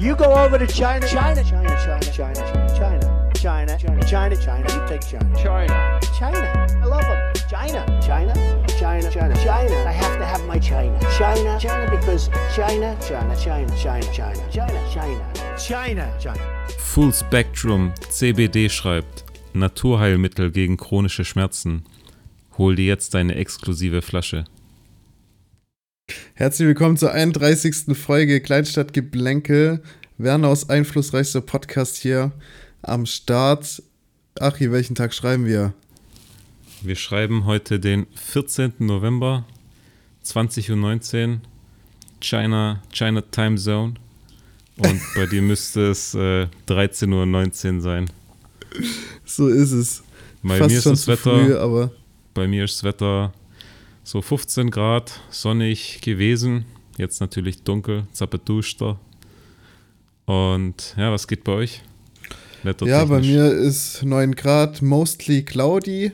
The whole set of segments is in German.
You go over to China, China, China, China, China, China, China, China, China, China. You take China, China, China. I love them. China, China, China, China, China. I have to have my China, China, China, because China, China, China, China, China, China, China, China, China. Full Spectrum CBD schreibt Naturheilmittel gegen chronische Schmerzen. Hol dir jetzt deine exklusive Flasche. Herzlich willkommen zur 31. Folge Kleinstadtgeblänkel. Werner's einflussreichster Podcast hier am Start. Achi, welchen Tag schreiben wir? Wir schreiben heute den 14. November, 20.19 Uhr, China, China Time Zone. Und bei dir müsste es äh, 13.19 Uhr sein. So ist es. Bei Fast mir ist das Wetter, früh, bei mir ist das Wetter so 15 Grad, sonnig gewesen. Jetzt natürlich dunkel, zappeduster. Und ja, was geht bei euch? ja, bei mir ist 9 Grad, mostly cloudy.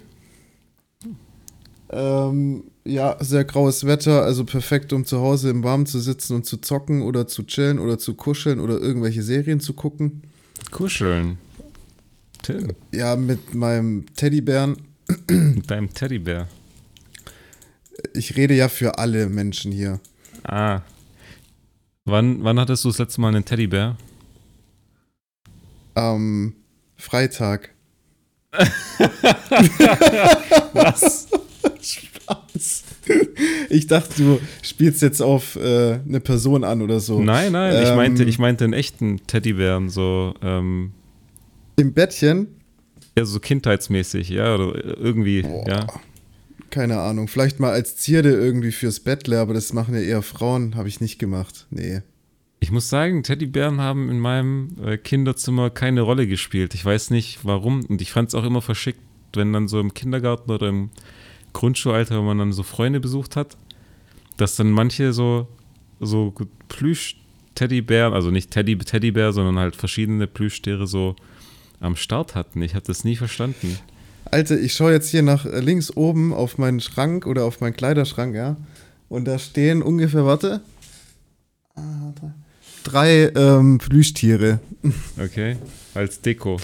Ähm, ja, sehr graues Wetter, also perfekt, um zu Hause im Warmen zu sitzen und zu zocken oder zu chillen oder zu kuscheln oder irgendwelche Serien zu gucken. Kuscheln. Tim, Ja, mit meinem Teddybären. mit deinem Teddybär. Ich rede ja für alle Menschen hier. Ah. Wann, wann hattest du das letzte Mal einen Teddybär? Am Freitag. Was? Spaß. Ich dachte, du spielst jetzt auf äh, eine Person an oder so. Nein, nein, ich Ähm, meinte, ich meinte einen echten Teddybären, so, ähm, Im Bettchen? ja, so kindheitsmäßig, ja, oder irgendwie, Boah. ja. Keine Ahnung. Vielleicht mal als Zierde irgendwie fürs Bettle, aber das machen ja eher Frauen. Habe ich nicht gemacht. Nee. Ich muss sagen, Teddybären haben in meinem äh, Kinderzimmer keine Rolle gespielt. Ich weiß nicht warum und ich fand es auch immer verschickt, wenn dann so im Kindergarten oder im Grundschulalter, wenn man dann so Freunde besucht hat, dass dann manche so, so Plüsch-Teddybären, also nicht Teddy, Teddybär, sondern halt verschiedene Plüschtiere so am Start hatten. Ich hatte das nie verstanden. Alter, ich schaue jetzt hier nach äh, links oben auf meinen Schrank oder auf meinen Kleiderschrank, ja. Und da stehen ungefähr, warte. Ah, drei- ähm, Plüschtiere Okay, als Deko.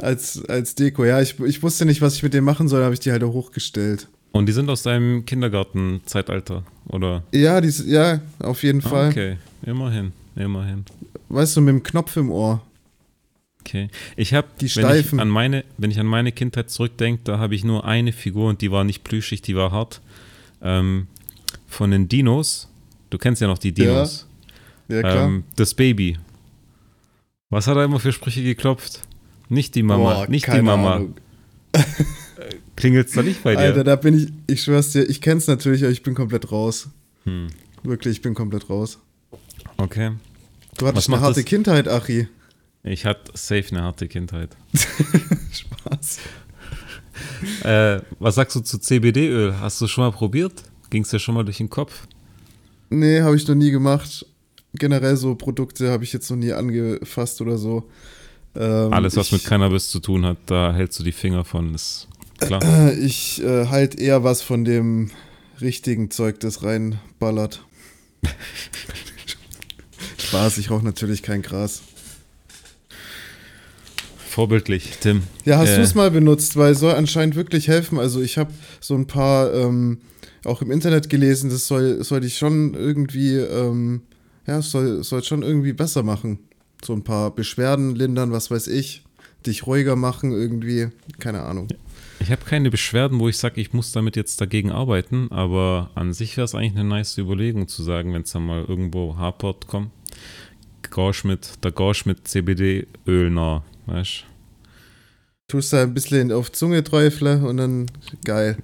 als, als Deko. Ja, ich, ich wusste nicht, was ich mit denen machen soll, habe ich die halt hochgestellt. Und die sind aus deinem Kindergartenzeitalter, oder? Ja, die, ja, auf jeden Ah, Fall. okay, immerhin, immerhin. Weißt du, mit dem Knopf im Ohr. Okay. Ich habe, Die wenn ich Steifen. an meine, wenn ich an meine Kindheit zurückdenke, da habe ich nur eine Figur und die war nicht plüschig, die war hart. Ähm, von den Dinos. Du kennst ja noch die Dinos. Ja, klar. ähm, das Baby. Was hat er immer für Sprüche geklopft? Nicht die Mama, Boah, nicht die Mama. Ahnung. Klingelt's da nicht bei dir? Alter, da bin ich, ich schwör's dir, ich kenn's natürlich, aber ich bin komplett raus. Hm. Wirklich, ich bin komplett raus. Okay. Du hattest eine harte das- Kindheit, Achi. Ich hatte safe eine harte Kindheit. Spaß. äh, was sagst du zu CBD-Öl? Hast du schon mal probiert? Ging's dir schon mal durch den Kopf? Nee, habe ich noch nie gemacht. Generell so Produkte habe ich jetzt noch nie angefasst oder so. Ähm, Alles, was ich, mit Cannabis zu tun hat, da hältst du die Finger von, ist klar. Äh, ich äh, halt eher was von dem richtigen Zeug, das reinballert. Spaß, ich rauche natürlich kein Gras. Vorbildlich, Tim. Ja, hast Äh, du es mal benutzt, weil es soll anscheinend wirklich helfen. Also ich habe so ein paar ähm, auch im Internet gelesen, das soll, soll dich schon irgendwie, ähm, ja, soll, soll schon irgendwie besser machen. So ein paar Beschwerden lindern, was weiß ich, dich ruhiger machen irgendwie, keine Ahnung. Ich habe keine Beschwerden, wo ich sage, ich muss damit jetzt dagegen arbeiten, aber an sich wäre es eigentlich eine nice Überlegung zu sagen, wenn es dann mal irgendwo hapert, komm, Gorsch mit, der Gorsch mit CBD-Öl nah, weißt Tust da ein bisschen auf Zunge träufle und dann geil.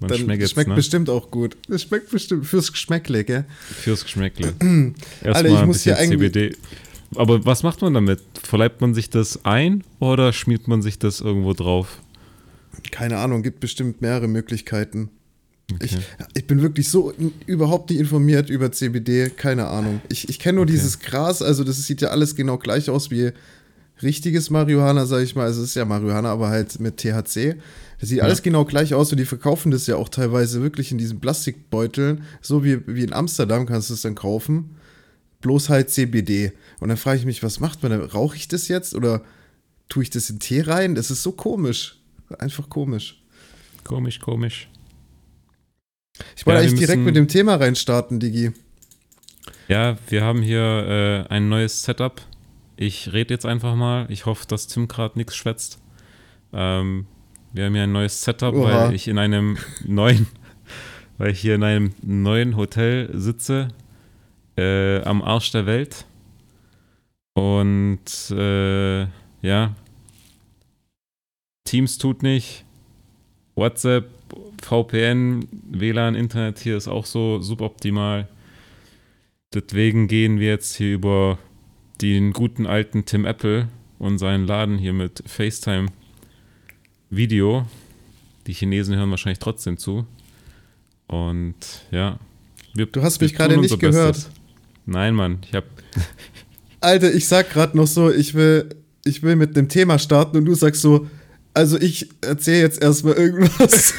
Dann, Dann schmeckt schmeckt ne? bestimmt auch gut. Das schmeckt bestimmt fürs Geschmäckle, gell? Fürs Geschmäckle. Alter, Erstmal ich ein muss hier CBD. Aber was macht man damit? Verleibt man sich das ein oder schmiert man sich das irgendwo drauf? Keine Ahnung, gibt bestimmt mehrere Möglichkeiten. Ich, Okay. ich bin wirklich so überhaupt nicht informiert über CBD, keine Ahnung. Ich, ich kenne nur Okay. dieses Gras, also das sieht ja alles genau gleich aus wie richtiges Marihuana, sag ich mal. Also es ist ja Marihuana, aber halt mit THC. Das sieht Ja. alles genau gleich aus und die verkaufen das ja auch teilweise wirklich in diesen Plastikbeuteln. So wie, wie in Amsterdam kannst du es dann kaufen. bloß halt CBD. Und dann frage ich mich, was macht man? Rauche ich das jetzt oder tue ich das in Tee rein? Das ist so komisch. Einfach komisch. Komisch, komisch. Ich wollte Ja, eigentlich direkt mit dem Thema reinstarten, Digi. Ja, wir haben hier äh, ein neues Setup. Ich rede jetzt einfach mal. Ich hoffe, dass Tim gerade nichts schwätzt. Ähm, wir haben hier ein neues Setup, Oha. weil ich in einem neuen, weil ich hier in einem neuen Hotel sitze, äh, am Arsch der Welt. Und äh, ja, Teams tut nicht, WhatsApp, VPN, WLAN, Internet hier ist auch so suboptimal. Deswegen gehen wir jetzt hier über den guten alten Tim Apple und seinen Laden hier mit FaceTime Video. Die Chinesen hören wahrscheinlich trotzdem zu. Und ja. Wir, Du hast mich gerade nicht gehört. Bestes. Nein, Mann. Ich habe Alter, ich sag gerade noch so, ich will, ich will mit einem Thema starten und du sagst so, also ich erzähle jetzt erstmal irgendwas.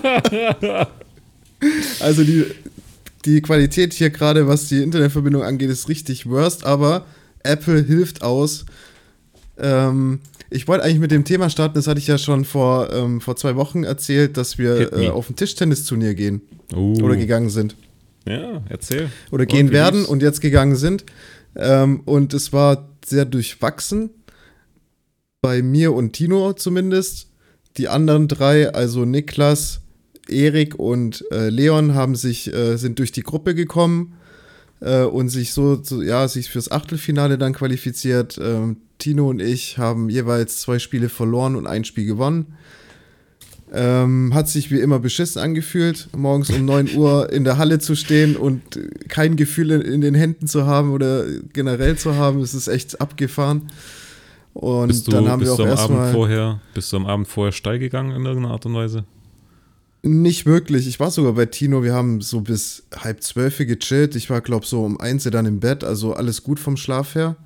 also die, die Qualität hier gerade, was die Internetverbindung angeht, ist richtig worst, aber Apple hilft aus. Ähm, ich wollte eigentlich mit dem Thema starten, das hatte ich ja schon vor, ähm, vor zwei Wochen erzählt, dass wir äh, auf ein Tischtennisturnier gehen Oh. oder gegangen sind Ja, erzähl. oder gehen wie werden lief's? und jetzt gegangen sind. Ähm, und es war sehr durchwachsen. Bei mir und Tino zumindest. Die anderen drei, also Niklas, Erik und äh, Leon, haben sich, äh, sind durch die Gruppe gekommen äh, und sich so, so, ja, sich fürs Achtelfinale dann qualifiziert. Ähm, Tino und ich haben jeweils zwei Spiele verloren und ein Spiel gewonnen. Ähm, hat sich wie immer beschissen angefühlt, morgens um 9 Uhr in der Halle zu stehen und kein Gefühl in, den Händen zu haben oder generell zu haben. Es ist echt abgefahren. Und Bist du, dann haben wir auch du am Abend erstmal vorher, bist du am Abend vorher steil gegangen in irgendeiner Art und Weise? Nicht wirklich. Ich war sogar bei Tino. Wir haben so bis halb zwölf gechillt. Ich war, glaube so um eins dann im Bett. Also alles gut vom Schlaf her.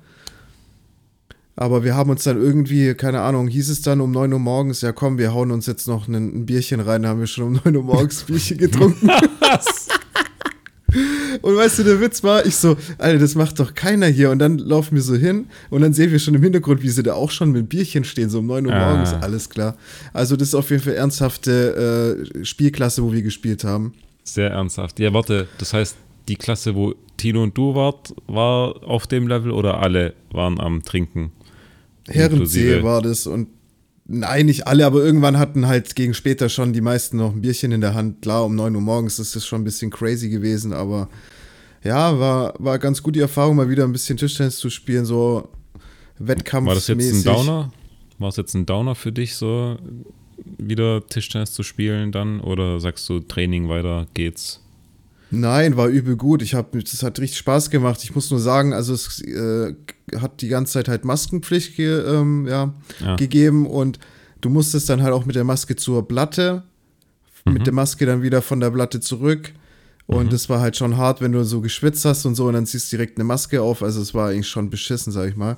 Aber wir haben uns dann irgendwie, keine Ahnung, hieß es dann um 9 Uhr morgens, ja komm, wir hauen uns jetzt noch ein, ein Bierchen rein. Da haben wir schon um 9 Uhr morgens Bierchen getrunken. Und weißt du, der Witz war, ich so, Alter, das macht doch keiner hier. Und dann laufen wir so hin und dann sehen wir schon im Hintergrund, wie sie da auch schon mit Bierchen stehen, so um 9 Uhr Ah. morgens. Alles klar. Also, das ist auf jeden Fall ernsthafte äh, Spielklasse, wo wir gespielt haben. Sehr ernsthaft. Ja, warte, das heißt, die Klasse, wo Tino und du wart, war auf dem Level oder alle waren am Trinken? Herren Inklusive- C war das und nein, nicht alle, aber irgendwann hatten halt gegen später schon die meisten noch ein Bierchen in der Hand. Klar, um 9 Uhr morgens ist das schon ein bisschen crazy gewesen, aber ja, war, war ganz gut die Erfahrung, mal wieder ein bisschen Tischtennis zu spielen, so Wettkampf. War das jetzt ein Downer? War es jetzt ein Downer für dich, so wieder Tischtennis zu spielen dann? Oder sagst du, Training weiter geht's? Nein, war übel gut. Ich habe, das hat richtig Spaß gemacht. Ich muss nur sagen, also es äh, hat die ganze Zeit halt Maskenpflicht ge, ähm, ja, Ja. gegeben und du musstest dann halt auch mit der Maske zur Platte, mit der Maske dann wieder von der Platte zurück. Und das war halt schon hart, wenn du so geschwitzt hast und so und dann ziehst du direkt eine Maske auf. Also es war eigentlich schon beschissen, sag ich mal.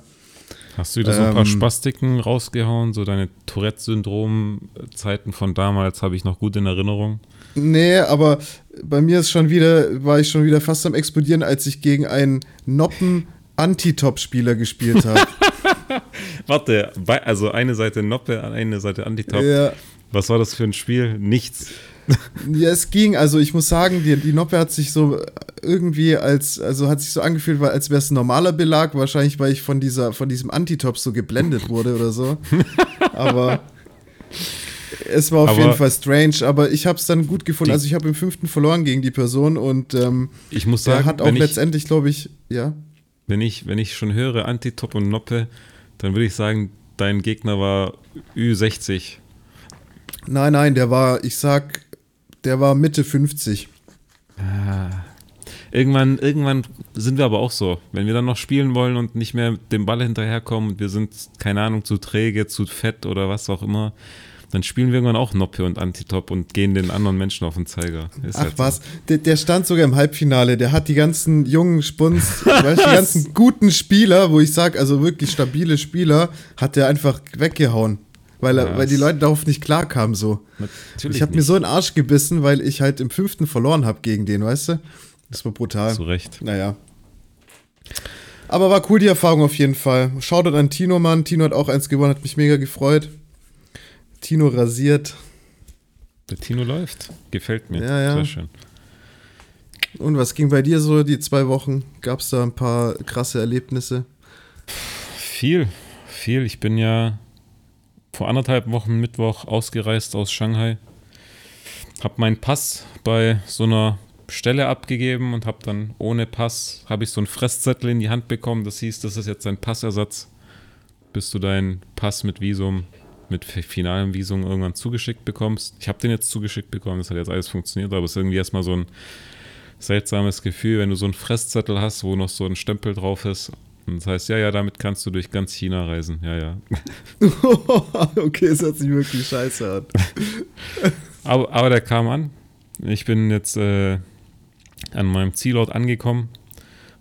Hast du wieder so ein paar Ähm, Spastiken rausgehauen? So deine Tourette-Syndrom-Zeiten von damals habe ich noch gut in Erinnerung. Nee, aber bei mir ist schon wieder, war ich schon wieder fast am explodieren, als ich gegen einen Noppen Anti-Top-Spieler gespielt habe. Warte, also eine Seite Noppe, eine Seite Antitop. ja. Was war das für ein Spiel? Nichts. Ja, es ging. Also ich muss sagen, die, die Noppe hat sich so irgendwie als, also hat sich so angefühlt, als wäre es ein normaler Belag. Wahrscheinlich, weil ich von dieser, von diesem Antitop so geblendet wurde oder so. Aber es war auf Aber- jeden Fall strange. Aber ich habe es dann gut gefunden. Also ich habe im fünften verloren gegen die Person und ähm, Ich muss der sagen, hat auch letztendlich, glaube ich, ja. wenn, ich, wenn ich schon höre Antitop und Noppe, dann würde ich sagen, dein Gegner war Ü60. Nein, nein, der war, ich sag, der war Mitte 50. Irgendwann, irgendwann sind wir aber auch so. Wenn wir dann noch spielen wollen und nicht mehr dem Ball hinterherkommen und wir sind, keine Ahnung, zu träge, zu fett oder was auch immer, dann spielen wir irgendwann auch Noppe und Antitop und gehen den anderen Menschen auf den Zeiger. Ist Ach halt so. was, der, der stand sogar im Halbfinale. Der hat die ganzen jungen Spuns, weißt, die ganzen guten Spieler, wo ich sag, also wirklich stabile Spieler, hat der einfach weggehauen. Weil, er, Ja, weil die Leute darauf nicht klarkamen so. Natürlich ich habe mir so in den Arsch gebissen, weil ich halt im fünften verloren habe gegen den, weißt du? Das war brutal. Zu Recht. Naja. Aber war cool die Erfahrung auf jeden Fall. Schaut an Tino, Mann. Tino hat auch eins gewonnen, hat mich mega gefreut. Tino rasiert. Der Tino läuft. Gefällt mir. Ja, ja. Sehr schön. Und was ging bei dir so die zwei Wochen? Gab es da ein paar krasse Erlebnisse? Viel, viel. Ich bin ja vor anderthalb Wochen Mittwoch ausgereist aus Shanghai. Hab meinen Pass bei so einer Stelle abgegeben und habe dann ohne Pass, habe ich so einen Fresszettel in die Hand bekommen. Das hieß, das ist jetzt ein Passersatz, bis du deinen Pass mit Visum, mit finalem Visum irgendwann zugeschickt bekommst. Ich habe den jetzt zugeschickt bekommen, das hat jetzt alles funktioniert, aber es ist irgendwie erstmal so ein seltsames Gefühl, wenn du so einen Fresszettel hast, wo noch so ein Stempel drauf ist. Und das heißt, ja, ja, damit kannst du durch ganz China reisen. Ja, ja. okay, es hört sich wirklich scheiße an. aber, aber der kam an. Ich bin jetzt äh, an meinem Zielort angekommen.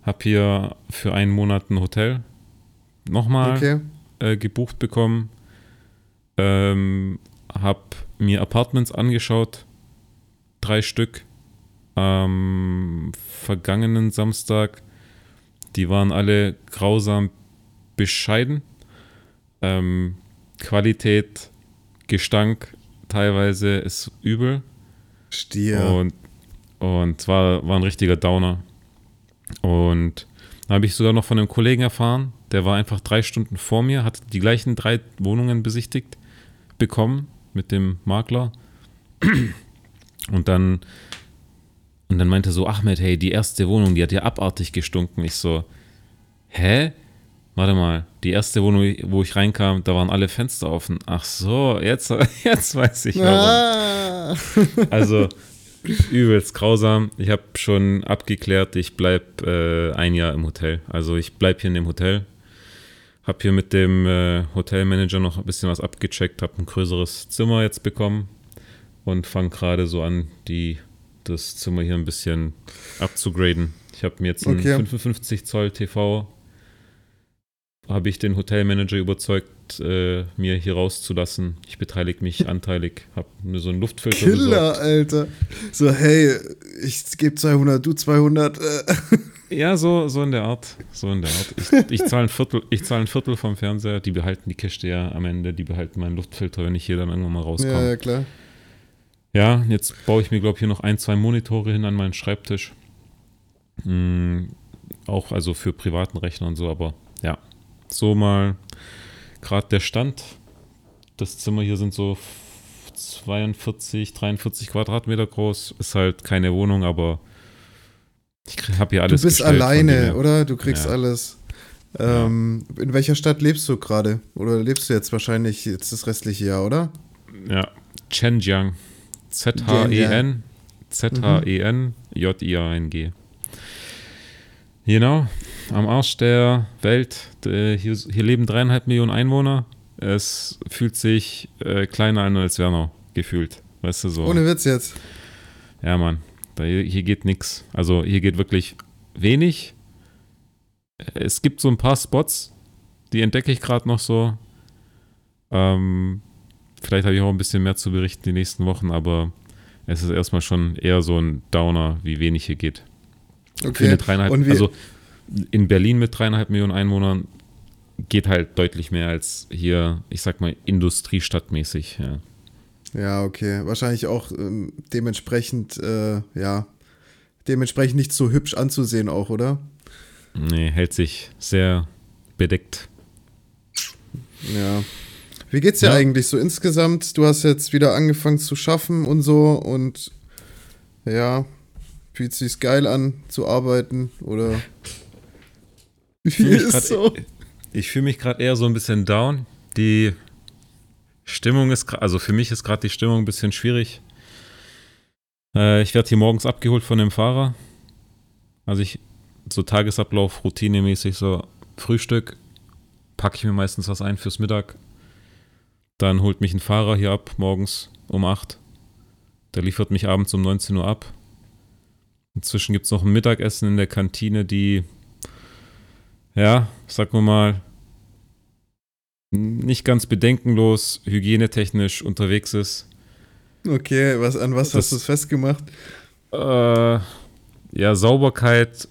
Habe hier für einen Monat ein Hotel nochmal Okay. äh, gebucht bekommen. Ähm, habe mir Apartments angeschaut. Drei Stück. Am vergangenen Samstag. Die waren alle grausam bescheiden. Ähm, Qualität, Gestank teilweise ist übel. Stier. Und, und zwar war ein richtiger Downer. Und da habe ich sogar noch von einem Kollegen erfahren, der war einfach drei Stunden vor mir, hat die gleichen drei Wohnungen besichtigt bekommen mit dem Makler. Und dann, und dann meinte so, Ahmed, hey, die erste Wohnung, die hat ja abartig gestunken. Ich so, hä? Warte mal, die erste Wohnung, wo ich reinkam, da waren alle Fenster offen. Ach so, jetzt, jetzt weiß ich warum. ah. Also übelst grausam. Ich habe schon abgeklärt, ich bleibe äh, ein Jahr im Hotel. Also ich bleibe hier in dem Hotel. Habe hier mit dem äh, Hotelmanager noch ein bisschen was abgecheckt, habe ein größeres Zimmer jetzt bekommen und fange gerade so an, die, das Zimmer hier ein bisschen abzugraden. Ich habe mir jetzt einen Okay. 55 Zoll TV, habe ich den Hotelmanager überzeugt, äh, mir hier rauszulassen. Ich beteilige mich anteilig, habe mir so einen Luftfilter besorgt. Killer, Alter. So, hey, ich gebe 200, du 200. Äh. Ja, so, so in der Art. So in der Art. Ich, ich zahle ein, Viertel, ich zahl ein Viertel vom Fernseher, die behalten die Kiste ja am Ende, die behalten meinen Luftfilter, wenn ich hier dann irgendwann mal Ja, rauskomme. ja, klar. Ja, jetzt baue ich mir, glaube ich, hier noch ein, zwei Monitore hin an meinen Schreibtisch. Mm, auch also für privaten Rechner und so, aber ja, so mal gerade der Stand. Das Zimmer hier sind so 42, 43 Quadratmeter groß. Ist halt keine Wohnung, aber ich habe hier Du alles bist von dem alleine, oder? Du kriegst Ja. alles. Ähm, In welcher Stadt lebst du gerade? Oder lebst du jetzt wahrscheinlich jetzt das restliche Jahr, oder? Ja, Zhenjiang. Z-H-E-N. Z-H-E-N. J-I-A-N-G. Genau, am Arsch der Welt. Hier, hier leben dreieinhalb Millionen Einwohner. Es fühlt sich äh, kleiner an als Wernau, gefühlt. Weißt du so? Ohne Witz jetzt. Ja, Mann. Hier, geht nichts. Also hier geht wirklich wenig. Es gibt so ein paar Spots, die entdecke ich gerade noch so. Ähm, vielleicht habe ich auch ein bisschen mehr zu berichten die nächsten Wochen, aber es ist erstmal schon eher so ein Downer, wie wenig hier geht. Für Okay. eine dreieinhalb, also in Berlin mit dreieinhalb Millionen Einwohnern geht halt deutlich mehr als hier, ich sag mal, industriestadtmäßig. Ja. Ja, okay. Wahrscheinlich auch ähm, dementsprechend, äh, ja, dementsprechend nicht so hübsch anzusehen auch, oder? Nee, hält sich sehr bedeckt. Ja. Wie geht's dir Ja. eigentlich so insgesamt? Du hast jetzt wieder angefangen zu schaffen und so und ja, fühlt sich's geil an zu arbeiten oder wie ist so? Ich fühle mich gerade eher so ein bisschen down. Die Stimmung ist, also für mich ist gerade die Stimmung ein bisschen schwierig. Äh, ich werde hier morgens abgeholt von dem Fahrer. Also ich, so Tagesablauf, routinemäßig, so Frühstück, packe ich mir meistens was ein fürs Mittag. Dann holt mich ein Fahrer hier ab, morgens um 8. Der liefert mich abends um 19 Uhr ab. Inzwischen gibt es noch ein Mittagessen in der Kantine, die ja, sagen wir mal, nicht ganz bedenkenlos, hygienetechnisch unterwegs ist. Okay, was, an was Das- hast du es festgemacht? Äh, ja, Sauberkeit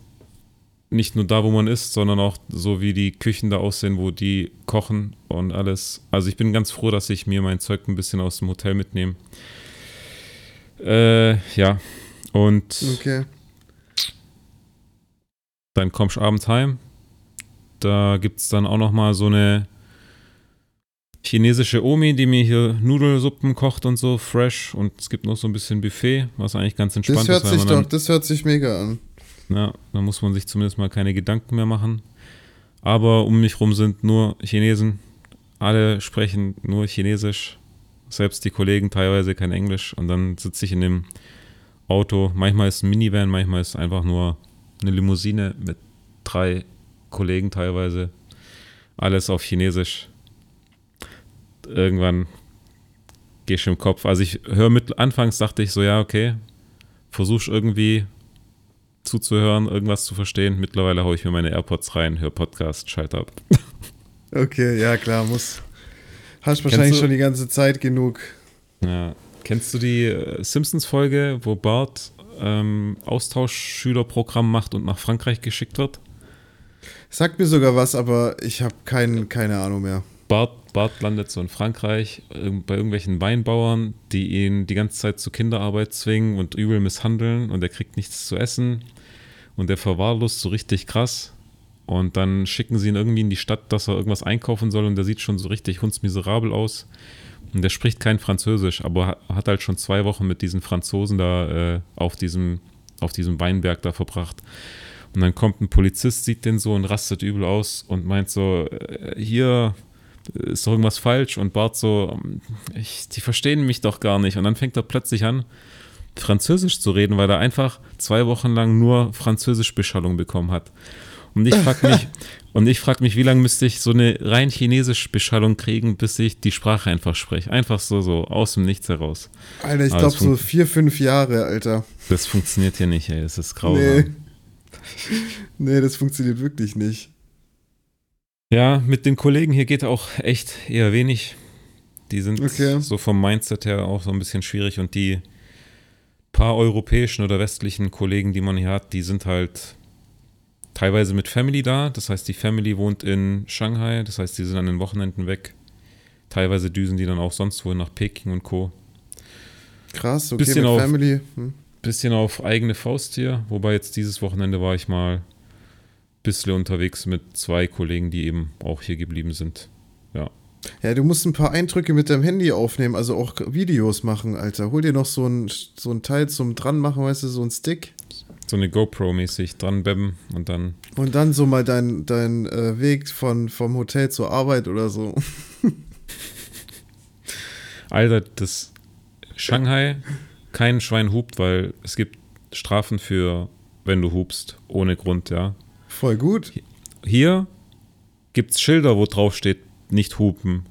nicht nur da, wo man ist, sondern auch so, wie die Küchen da aussehen, wo die kochen und alles. Also ich bin ganz froh, dass ich mir mein Zeug ein bisschen aus dem Hotel mitnehme. Äh, ja. Und Okay. dann kommst du abends heim. Da gibt es dann auch noch mal so eine chinesische Omi, die mir hier Nudelsuppen kocht und so, fresh. Und es gibt noch so ein bisschen Buffet, was eigentlich ganz entspannt Das hört ist. sich doch, dann- das hört sich mega an. Ja, da muss man sich zumindest mal keine Gedanken mehr machen. Aber um mich rum sind nur Chinesen. Alle sprechen nur Chinesisch. Selbst die Kollegen teilweise kein Englisch. Und dann sitze ich in dem Auto. Manchmal ist ein Minivan, manchmal ist einfach nur eine Limousine mit drei Kollegen teilweise. Alles auf Chinesisch. Irgendwann gehe ich im Kopf. Also ich höre mit, anfangs dachte ich so, ja, okay, versuch's irgendwie zuzuhören, irgendwas zu verstehen. Mittlerweile haue ich mir meine AirPods rein, höre Podcast, schalte ab. Okay, ja klar, muss. Hast wahrscheinlich schon die ganze Zeit genug. Ja. Kennst du die äh, Simpsons-Folge, wo Bart ähm, Austauschschülerprogramm macht und nach Frankreich geschickt wird? Sagt mir sogar was, aber ich habe kein, keine Ahnung mehr. Bart, Bart landet so in Frankreich bei irgendwelchen Weinbauern, die ihn die ganze Zeit zur Kinderarbeit zwingen und übel misshandeln und er kriegt nichts zu essen und der verwahrlost so richtig krass. Und dann schicken sie ihn irgendwie in die Stadt, dass er irgendwas einkaufen soll und der sieht schon so richtig hundsmiserabel aus. Und der spricht kein Französisch, aber ha- hat halt schon zwei Wochen mit diesen Franzosen da äh, auf, diesem, auf diesem Weinberg da verbracht. Und dann kommt ein Polizist, sieht den so und rastet übel aus und meint so, äh, hier ist doch irgendwas falsch. Und Bart so, ähm, ich, die verstehen mich doch gar nicht. Und dann fängt er plötzlich an, Französisch zu reden, weil er einfach zwei Wochen lang nur Französisch-Beschallung bekommen hat. Und ich frage mich, und ich frage mich, wie lange müsste ich so eine rein chinesische Beschallung kriegen, bis ich die Sprache einfach spreche. Einfach so, so aus dem Nichts heraus. Alter, ich glaube so vier, fünf Jahre, Alter. Das funktioniert hier nicht, ey. Es ist Nee. grausam. nee, das funktioniert wirklich nicht. Ja, mit den Kollegen hier geht auch echt eher wenig. Die sind Okay. so vom Mindset her auch so ein bisschen schwierig und die paar europäischen oder westlichen Kollegen, die man hier hat, die sind halt teilweise mit Family da. Das heißt, die Family wohnt in Shanghai. Das heißt, die sind an den Wochenenden weg. Teilweise düsen die dann auch sonst wohin nach Peking und Co. Krass, okay, Bisschen mit auf- Family. Hm. Bisschen auf eigene Faust hier. Wobei jetzt dieses Wochenende war ich mal bisschen unterwegs mit zwei Kollegen, die eben auch hier geblieben sind. Ja, du musst ein paar Eindrücke mit deinem Handy aufnehmen, also auch Videos machen, Alter. Hol dir noch so ein, so ein Teil zum dran machen, weißt du, so ein Stick. So eine GoPro-mäßig dran bebben und dann Und dann so mal dein, dein äh, Weg von, vom Hotel zur Arbeit oder so. Alter, das Shanghai, kein Schwein hupt, weil es gibt Strafen für, wenn du hupst, ohne Grund, ja. Voll gut. Hier gibt es Schilder, wo drauf steht, nicht hupen.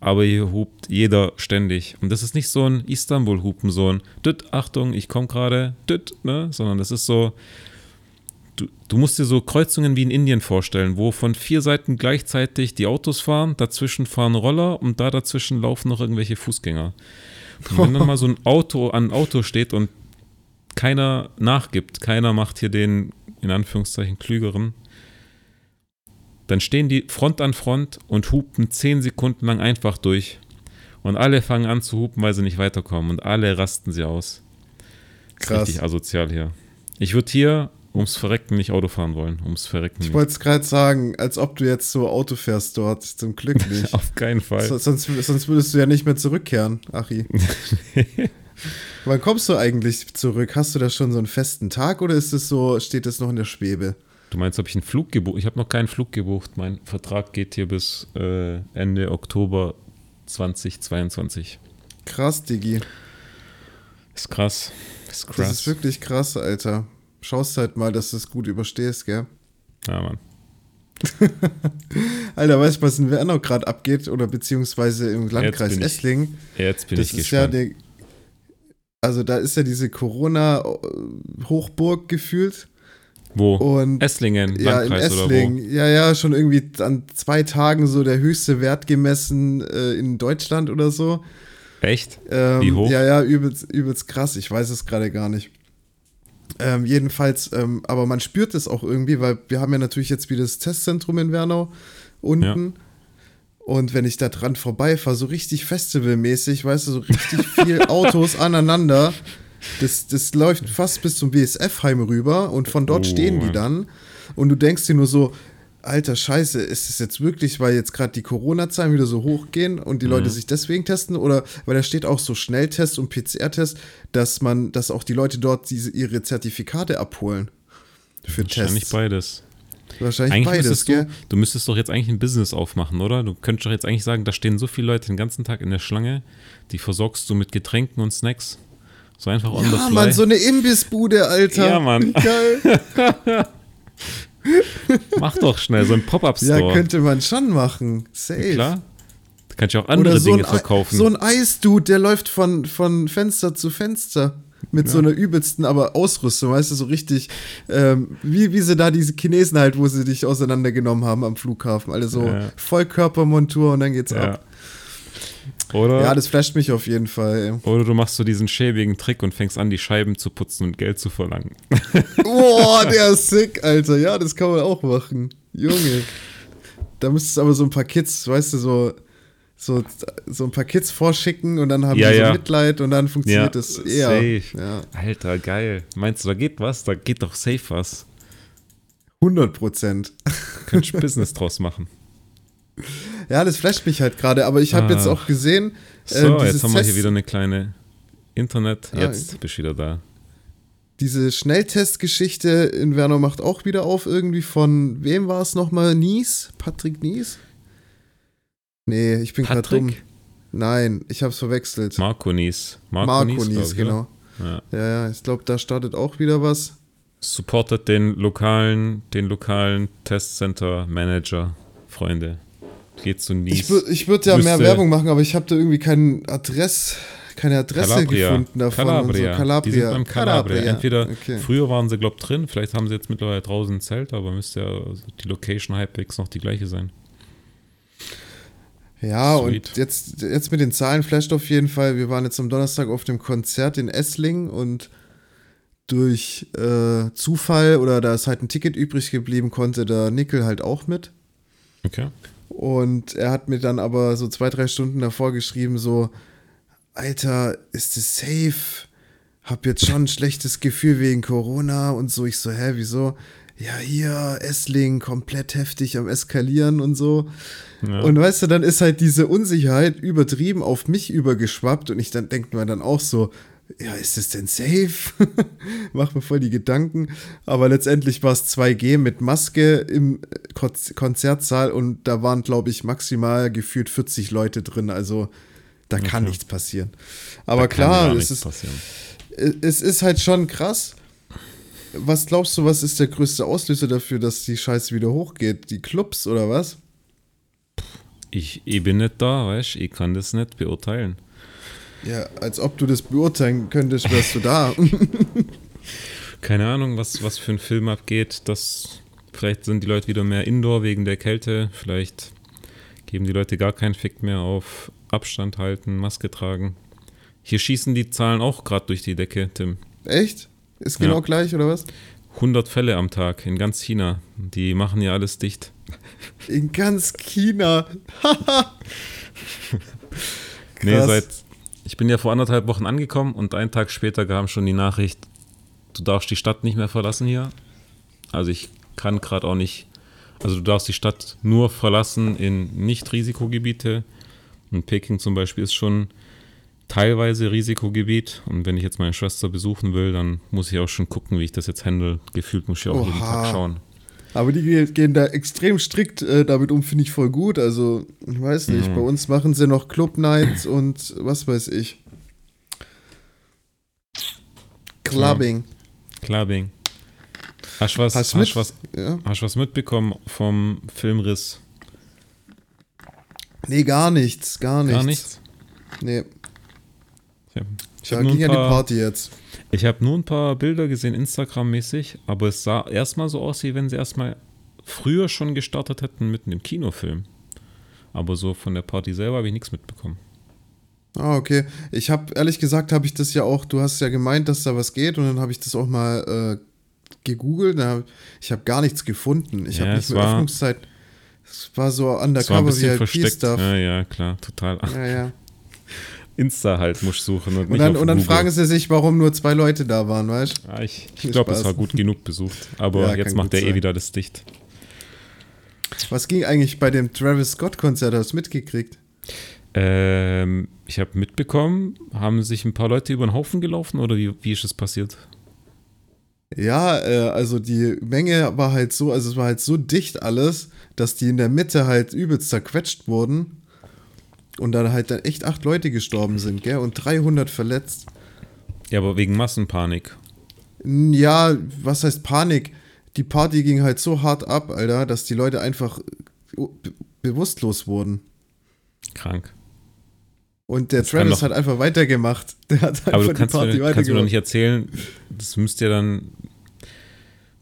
Aber hier hupt jeder ständig. Und das ist nicht so ein Istanbul-Hupen, so ein Düt, Achtung, ich komme gerade, Düt, ne? Sondern das ist so, du, du musst dir so Kreuzungen wie in Indien vorstellen, wo von vier Seiten gleichzeitig die Autos fahren, dazwischen fahren Roller und da dazwischen laufen noch irgendwelche Fußgänger. Und wenn dann mal so ein Auto an ein Auto steht und keiner nachgibt, keiner macht hier den, in Anführungszeichen, klügeren, dann stehen die Front an Front und hupen zehn Sekunden lang einfach durch. Und alle fangen an zu hupen, weil sie nicht weiterkommen. Und alle rasten sie aus. Krass. Richtig asozial hier. Ich würde hier ums Verrecken nicht Auto fahren wollen. Ums Verrecken Ich wollte es gerade sagen, als ob du jetzt so Auto fährst dort. Zum Glück nicht. Auf keinen Fall. So, sonst, sonst würdest du ja nicht mehr zurückkehren, Achi. Wann kommst du eigentlich zurück? Hast du da schon so einen festen Tag oder ist es so, steht es noch in der Schwebe? Du meinst, ob ich einen Flug gebucht? Ich habe noch keinen Flug gebucht. Mein Vertrag geht hier bis äh, Ende Oktober 2022. Krass, Digi. Ist krass. Ist krass. Das ist wirklich krass, Alter. Schaust halt mal, dass du es gut überstehst, gell? ja, Mann. Alter, weißt du, was in Wernau gerade abgeht? Oder beziehungsweise im Landkreis bin ich Esslingen? Jetzt bin das ich ist ja gespannt. der. Also da ist ja diese Corona-Hochburg gefühlt. Wo? Und Esslingen, ja, in Landkreis oder wo? Esslingen. Ja, ja, schon irgendwie an zwei Tagen so der höchste Wert gemessen äh, in Deutschland oder so. Echt? Ähm, Wie hoch? Ja, ja, übelst, übelst krass. Ich weiß es gerade gar nicht. Ähm, jedenfalls, ähm, aber man spürt es auch irgendwie, weil wir haben ja natürlich jetzt wieder das Testzentrum in Wernau unten. Und wenn ich da dran vorbeifahre, so richtig festivalmäßig, weißt du, so richtig viel Autos aneinander, das, das läuft fast bis zum BSF-Heim rüber und von dort Oh, stehen die dann. Und du denkst dir nur so, alter Scheiße, ist es jetzt wirklich, weil jetzt gerade die Corona-Zahlen wieder so hochgehen und die Mhm. Leute sich deswegen testen? Oder weil da steht auch so Schnelltest und PCR-Test, dass man, dass auch die Leute dort diese, ihre Zertifikate abholen. Für Wahrscheinlich Tests. beides. Wahrscheinlich Eigentlich beides, müsstest gell? du, du müsstest doch jetzt eigentlich ein Business aufmachen, oder? Du könntest doch jetzt eigentlich sagen, da stehen so viele Leute den ganzen Tag in der Schlange, die versorgst du mit Getränken und Snacks. So einfach on the Ja, fly. Mann, so eine Imbissbude, Alter. Ja, Mann. Geil. Mach doch schnell so ein Ja, Pop-Up-Store. könnte man schon machen. Safe. Klar. Da kannst du auch andere so Dinge verkaufen. so ein Eisdude, der läuft von, von Fenster zu Fenster. Mit so einer übelsten, aber Ausrüstung, weißt du, so richtig, ähm, wie, wie sie da diese Chinesen halt, wo sie dich auseinandergenommen haben am Flughafen. Alle so Ja. Vollkörpermontur und dann geht's ja. ab. Oder, Ja, das flasht mich auf jeden Fall. ey. oder du machst so diesen schäbigen Trick und fängst an, die Scheiben zu putzen und Geld zu verlangen. Boah, der ist sick, Alter. Ja, das kann man auch machen. Junge. Da müsstest aber so ein paar Kids, weißt du, so, so, so ein paar Kids vorschicken und dann haben Ja, die so ja. Mitleid und dann funktioniert das eher. safe. Ja, Alter, geil. Meinst du, da geht was? Da geht doch safe was. 100 Prozent. Könntest du Business draus machen. Ja, das flasht mich halt gerade, aber ich habe jetzt Ah. auch gesehen, So, äh, dieses jetzt haben wir hier wieder eine kleine Internet. Ah, Jetzt bist du wieder da. diese Schnelltestgeschichte in Werner macht auch wieder auf, irgendwie von wem war es nochmal? Nies? Patrick Nies? Nee, ich bin gerade dumm. Patrick? Nein, ich hab's verwechselt. Marco Nies. Marco glaub Nies, ich, genau. Ja. Ja, ja, ich glaube, da startet auch wieder was. Supportet den lokalen, den lokalen Testcenter Manager, Freunde. Geht zu Nies. Ich, wür- ich würde ja mehr Werbung machen, aber ich habe da irgendwie keinen Adress, keine Adresse Calabria. gefunden davon. Calabria. So. Calabria. Die sind beim Calabria. Entweder Okay. früher waren sie, glaub drin, vielleicht haben sie jetzt mittlerweile draußen ein Zelt, aber müsste ja die Location halbwegs noch die gleiche sein. Ja, Sweet. und jetzt, jetzt mit den Zahlen flasht auf jeden Fall. Wir waren jetzt am Donnerstag auf dem Konzert in Essling und durch äh, Zufall oder da ist halt ein Ticket übrig geblieben, konnte der Nickel halt auch mit. Okay. Und er hat mir dann aber so zwei, drei Stunden davor geschrieben, so, Alter, ist das safe? Hab jetzt schon ein schlechtes Gefühl wegen Corona und so. Ich so, hä, wieso? Ja, hier, Essling, komplett heftig am Eskalieren und so. Ja. Und weißt du, dann ist halt diese Unsicherheit übertrieben auf mich übergeschwappt und ich dann denke mir dann auch so, ja, ist es denn safe? Mach mir voll die Gedanken. Aber letztendlich war es 2G mit Maske im Konz- Konzertsaal und da waren, glaube ich, maximal gefühlt 40 Leute drin. Also da kann nichts passieren. Aber Da klar, es ist, passieren. es ist halt schon krass. Was glaubst du, was ist der größte Auslöser dafür, dass die Scheiße wieder hochgeht? Die Clubs oder was? Ich, ich bin nicht da, weißt ich kann das nicht beurteilen. Ja, als ob du das beurteilen könntest, wärst du da. Keine Ahnung, was, was für ein Film abgeht. Das, vielleicht sind die Leute wieder mehr Indoor wegen der Kälte. Vielleicht geben die Leute gar keinen Fick mehr auf Abstand halten, Maske tragen. Hier schießen die Zahlen auch gerade durch die Decke, Tim. Echt? Ist genau Ja. gleich, oder was? 100 Fälle am Tag in ganz China. Die machen ja alles dicht. In ganz China. Nee, seit. Ich bin ja vor anderthalb Wochen angekommen und einen Tag später kam schon die Nachricht, du darfst die Stadt nicht mehr verlassen hier. Also ich kann gerade auch nicht. Also du darfst die Stadt nur verlassen in Nicht-Risikogebiete. Und Peking zum Beispiel ist schon teilweise Risikogebiet. Und wenn ich jetzt meine Schwester besuchen will, dann muss ich auch schon gucken, wie ich das jetzt handle. Gefühlt muss ich auch jeden Oha. Tag schauen. Aber die ge- gehen da extrem strikt äh, damit um, finde ich voll gut. Also, ich weiß nicht, Mhm. bei uns machen sie noch Club Nights und was weiß ich. Clubbing. Klar, Bing. Hast du was, Hast hast, was, Ja. hast du was mitbekommen vom Filmriss? Nee, gar nichts, gar nichts. Gar nichts? Nee, Ich habe ich da hab nur, ging ja ein die paar- Party jetzt. ich hab nur ein paar Bilder gesehen, Instagram-mäßig, aber es sah erstmal so aus, wie wenn sie erstmal früher schon gestartet hätten mit einem Kinofilm. Aber so von der Party selber habe ich nichts mitbekommen. Ah, okay. Ich habe, ehrlich gesagt, habe ich das ja auch, du hast ja gemeint, dass da was geht und dann habe ich das auch mal äh, gegoogelt. Hab, ich habe gar nichts gefunden. Ich Ja, habe nicht mehr war- Öffnungszeit. Es war so undercover wie halt versteckt. P-Stuff. Ja, ja, klar, total. Ja, ja. Insta halt musst du suchen und, Und nicht dann, und dann fragen sie sich, warum nur zwei Leute da waren, weißt du? Ja, ich ich glaube, es war gut genug besucht. Aber Ja, jetzt macht der eh sein. wieder das dicht. Was ging eigentlich bei dem Travis Scott-Konzert? Hast du mitgekriegt? Ähm, ich habe mitbekommen, haben sich ein paar Leute über den Haufen gelaufen oder wie, wie ist es passiert? Ja, äh, also die Menge war halt so, also es war halt so dicht alles, dass die in der Mitte halt übelst zerquetscht wurden. Und dann halt dann echt acht Leute gestorben sind, gell? Und 300 verletzt. Ja, aber wegen Massenpanik. Ja, was heißt Panik? Die Party ging halt so hart ab, Alter, dass die Leute einfach be bewusstlos wurden. Krank. Und der kann Travis hat einfach weitergemacht. Der hat einfach Aber du die kannst Party mir, kannst mir doch nicht erzählen, das müsste ja dann.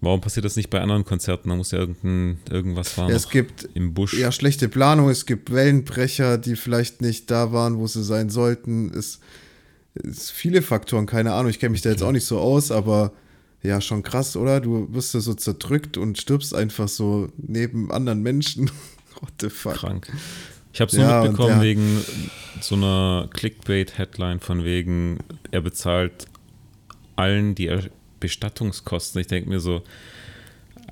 Warum passiert das nicht bei anderen Konzerten? Da muss ja irgendein, irgendwas war Ja, es gibt im Busch. ja schlechte Planung, es gibt Wellenbrecher, die vielleicht nicht da waren, wo sie sein sollten. Es, es viele Faktoren, keine Ahnung, ich kenne mich da jetzt auch nicht so aus, aber ja, schon krass, oder? Du wirst ja so zerdrückt und stirbst einfach so neben anderen Menschen. What the fuck? Krank. Ich habe es nur Ja, mitbekommen der- wegen so einer Clickbait-Headline von wegen, er bezahlt allen die Er- Bestattungskosten. Ich denke mir so,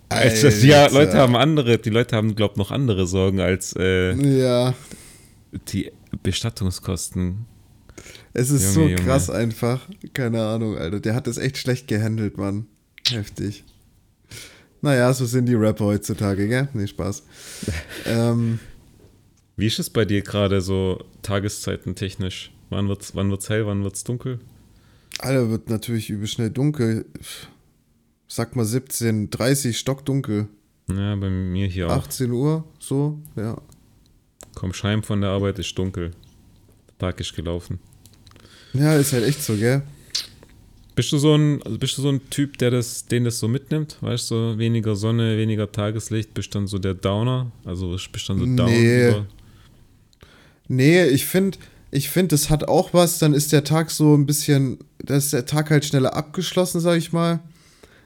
Alter, ja, Alter. Leute haben andere, die Leute haben, glaube noch andere Sorgen als äh, Ja, die Bestattungskosten. es ist Junge, so Junge. krass einfach. Keine Ahnung, Alter. Der hat es echt schlecht gehandelt, Mann. Heftig. Naja, so sind die Rapper heutzutage, gell? Nee, Spaß. ähm, Wie ist es bei dir gerade so Tageszeiten technisch? Wann wird's, wann wird's hell, wann wird's dunkel? Alter, wird natürlich übel schnell dunkel. Sag mal 17, 30, stockdunkel. Ja, bei mir hier auch. 18 Uhr, so, ja. Komm, Scheim von der Arbeit ist dunkel. Tag ist gelaufen. Ja, ist halt echt so, gell? Bist du so ein, also bist du so ein Typ, der das, den das so mitnimmt? Weißt du, so weniger Sonne, weniger Tageslicht, bist dann so der Downer? Also bist dann so down Nee. Nee, ich finde, ich finde, das hat auch was. Dann ist der Tag so ein bisschen, da ist der Tag halt schneller abgeschlossen, sag ich mal.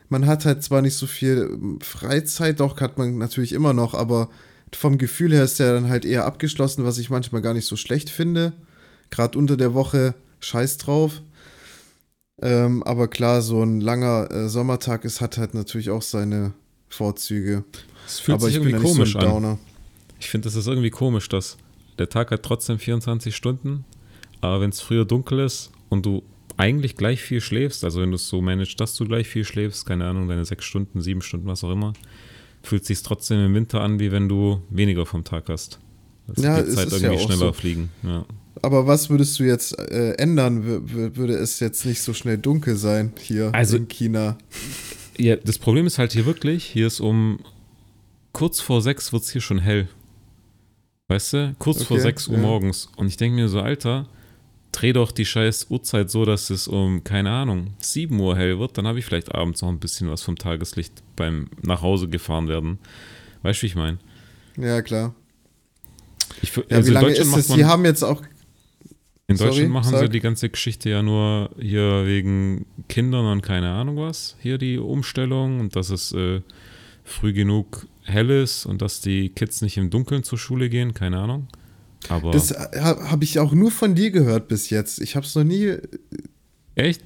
Man hat halt zwar nicht so viel ähm, Freizeit, doch hat man natürlich immer noch, aber vom Gefühl her ist der dann halt eher abgeschlossen, was ich manchmal gar nicht so schlecht finde. Gerade unter der Woche scheiß drauf. Ähm, aber klar, so ein langer äh, Sommertag ist, hat halt natürlich auch seine Vorzüge. Es fühlt aber sich irgendwie so komisch ein an. Ich finde, das ist irgendwie komisch, dass der Tag hat trotzdem 24 Stunden, aber wenn es früher dunkel ist und du eigentlich gleich viel schläfst, also wenn du es so managst, dass du gleich viel schläfst, keine Ahnung, deine sechs Stunden, sieben Stunden, was auch immer, fühlt sich trotzdem im Winter an, wie wenn du weniger vom Tag hast. Das Ja, die es Zeit ist ja irgendwie auch schneller so. fliegen. Ja. Aber was würdest du jetzt äh, ändern, w- würde es jetzt nicht so schnell dunkel sein hier Also- in China? ja, das Problem ist halt hier wirklich, hier ist um kurz vor sechs wird es hier schon hell. Weißt du? Kurz vor Okay, 6 Uhr ja. morgens. Und ich denke mir so, Alter, dreh doch die scheiß Uhrzeit so, dass es um, keine Ahnung, 7 Uhr hell wird. Dann habe ich vielleicht abends noch ein bisschen was vom Tageslicht beim nach Hause gefahren werden. Weißt du, wie ich meine? Ja, klar. Ich, Ja, also wie in lange Deutschland ist es? Die haben jetzt auch. in sorry, Deutschland machen sie sag. die ganze Geschichte ja nur hier wegen Kindern und keine Ahnung was. Hier die Umstellung und dass es äh, früh genug hell ist und dass die Kids nicht im Dunkeln zur Schule gehen, keine Ahnung. Aber Das ha, habe ich auch nur von dir gehört bis jetzt. Ich habe es noch nie. echt?